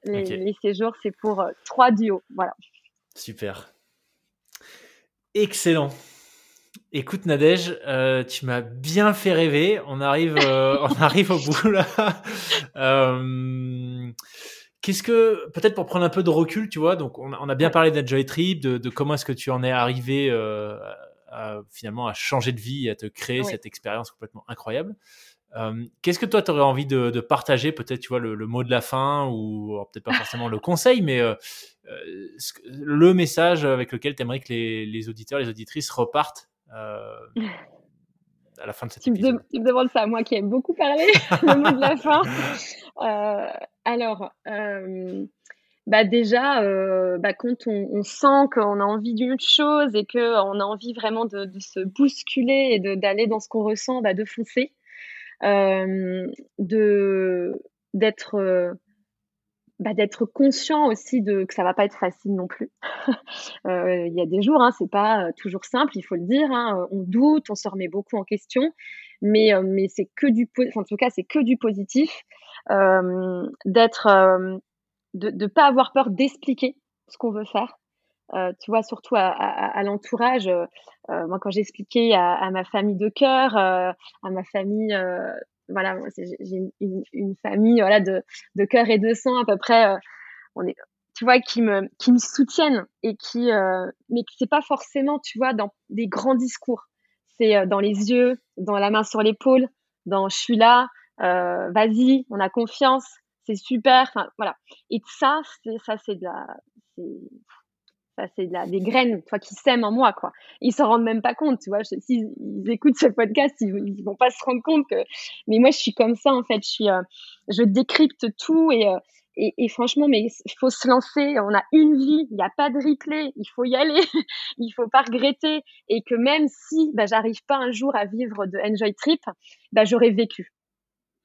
les, les, séjours, c'est pour trois duos. Voilà. Super. Excellent. Écoute Nadège, euh, tu m'as bien fait rêver. On arrive, euh, on arrive au bout là. Euh, Qu'est-ce que, peut-être pour prendre un peu de recul, tu vois, donc on, a bien parlé d'Enjoy Trip, de, de, comment est-ce que tu en es arrivé euh, à, finalement à changer de vie et à te créer cette expérience complètement incroyable. Euh, Qu'est-ce que toi, tu aurais envie de, de partager, peut-être, tu vois, le, le, mot de la fin, ou peut-être pas forcément le conseil, mais euh, euh le message avec lequel tu aimerais que les, les, auditeurs, les auditrices repartent euh, à la fin de cette tu. Me tu me demandes ça, moi qui aime beaucoup parler, le mot de la fin. Alors, euh, bah déjà, euh, bah quand on, sent qu'on a envie d'une chose et qu'on a envie vraiment de, se bousculer et d'aller dans ce qu'on ressent, bah de foncer, euh, d'être bah, d'être conscient aussi de que ça va pas être facile non plus. Il y a des jours, hein, c'est pas toujours simple, il faut le dire. Hein, on doute, on se remet beaucoup en question, mais mais c'est que du, en tout cas c'est que du positif. Euh, d'être, euh, de ne pas avoir peur d'expliquer ce qu'on veut faire. Euh, tu vois, surtout à, l'entourage. Moi, quand j'expliquais à, à, ma famille de cœur, à ma famille, voilà, j'ai une, une, famille voilà de, de cœur et de sang à peu près. on est, tu vois, qui me qui me soutiennent et qui, mais c'est pas forcément, tu vois, dans des grands discours. C'est dans les yeux, dans la main sur l'épaule, dans je suis là, euh, vas-y, on a confiance, c'est super. Enfin, voilà. Et ça, c'est ça, c'est de la, ça, c'est des graines, toi, qui sèment en moi, quoi. Ils s'en rendent même pas compte, tu vois. S'ils ils écoutent ce podcast, ils, ils vont pas se rendre compte que. Mais moi, je suis comme ça, en fait. Je euh, décrypte tout et, euh, et, franchement, mais il faut se lancer. On a une vie, il n'y a pas de replay. Il faut y aller. il faut pas regretter. Et que même si bah, j'arrive pas un jour à vivre de Enjoy Trip, bah, j'aurais vécu.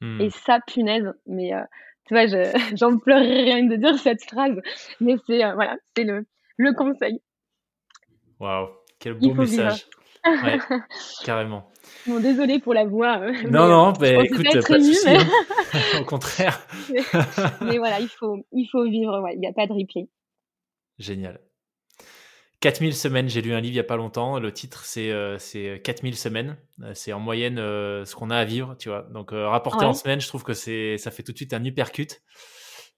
Hmm. Et ça, punaise. Mais euh, tu vois, j'en pleurerais rien de dire cette phrase. Mais c'est euh, voilà, c'est le, le conseil. Waouh, quel beau message. Ouais, carrément. Bon, désolé pour la voix. Hein, non, non, bah, écoute, pas, de souci, hein. Au contraire. mais, voilà, il faut, il faut vivre. Il n'y a pas de replay. Génial. 4000 semaines, j'ai lu un livre il n'y a pas longtemps. Le titre, c'est euh, 4000 semaines. Euh, c'est en moyenne euh, ce qu'on a à vivre, tu vois. Donc, euh, rapporté en semaines, je trouve que ça fait tout de suite un uppercut.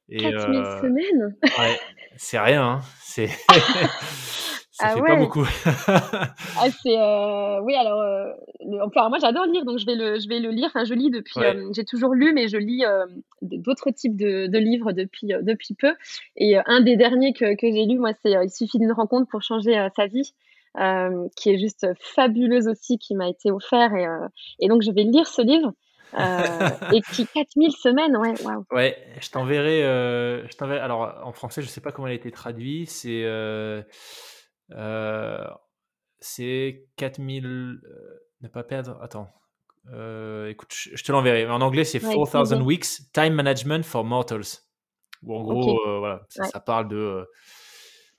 Et, 4000 semaines? Ouais, c'est rien. Hein. C'est. Ça ah fait pas beaucoup. ah, c'est euh... oui alors euh... enfin moi j'adore lire donc je vais le je vais le lire enfin je lis depuis euh, j'ai toujours lu mais je lis euh, d'autres types de, de, livres depuis depuis peu et un des derniers que, que j'ai lu moi c'est il suffit d'une rencontre pour changer sa vie qui est juste fabuleuse aussi qui m'a été offert et et donc je vais lire ce livre et qui 4000 semaines, ouais, waouh. Ouais, je t'enverrai, je t'enverrai. Alors en français, je sais pas comment elle a été traduite. C'est euh, c'est 4000. Euh, ne pas perdre. Attends. Euh, écoute, je te l'enverrai. En anglais, c'est 4000 Weeks Time Management for Mortals. Ou en gros, voilà, ça, parle de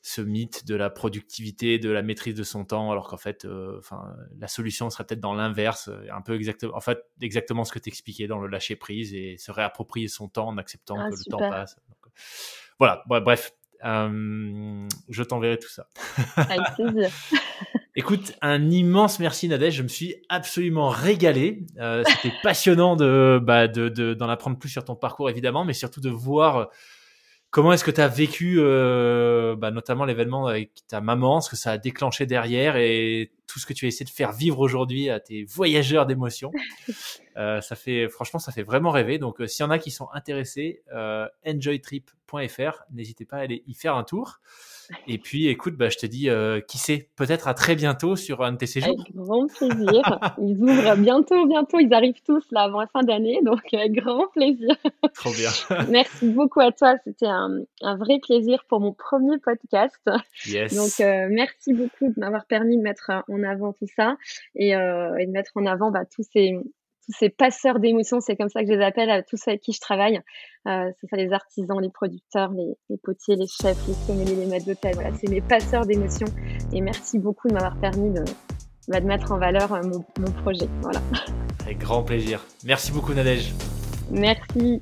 ce mythe de la productivité, de la maîtrise de son temps, alors qu'en fait, enfin, la solution serait peut-être dans l'inverse, un peu exactement, en fait, exactement ce que tu expliquais dans le lâcher prise et se réapproprier son temps en acceptant ah, que le temps passe. voilà, bref, euh, je t'enverrai tout ça. Avec plaisir. Écoute, un immense merci Nadège, je me suis absolument régalé. Euh, c'était passionnant de, bah, de, d'en apprendre plus sur ton parcours évidemment, mais surtout de voir comment est-ce que tu as vécu euh, bah, notamment l'événement avec ta maman, ce que ça a déclenché derrière et tout ce que tu as essayé de faire vivre aujourd'hui à tes voyageurs d'émotions. Euh, ça fait, franchement, ça fait vraiment rêver. Donc, s'il y en a qui sont intéressés, enjoytrip.fr, n'hésitez pas à aller y faire un tour. Et puis, écoute, bah, je te dis, euh, qui sait, peut-être à très bientôt sur un de tes séjours. Avec grand plaisir. Ils ouvrent bientôt, bientôt. Ils arrivent tous là avant la fin d'année, donc avec grand plaisir. Trop bien. Merci beaucoup à toi. C'était un, un, vrai plaisir pour mon premier podcast. Yes. Donc, euh, merci beaucoup de m'avoir permis de mettre en avant tout ça et, euh, et de mettre en avant bah, tous ces ces passeurs d'émotions, c'est comme ça que je les appelle, à tous ceux avec qui je travaille. Euh, c'est ça, les artisans, les producteurs, les, les, potiers, les chefs, les sommeliers, les maîtres d'hôtel. Voilà, c'est mes passeurs d'émotions. Et merci beaucoup de m'avoir permis de, bah, de mettre en valeur euh, mon, mon, projet. Voilà. Avec grand plaisir. Merci beaucoup, Nadège. Merci.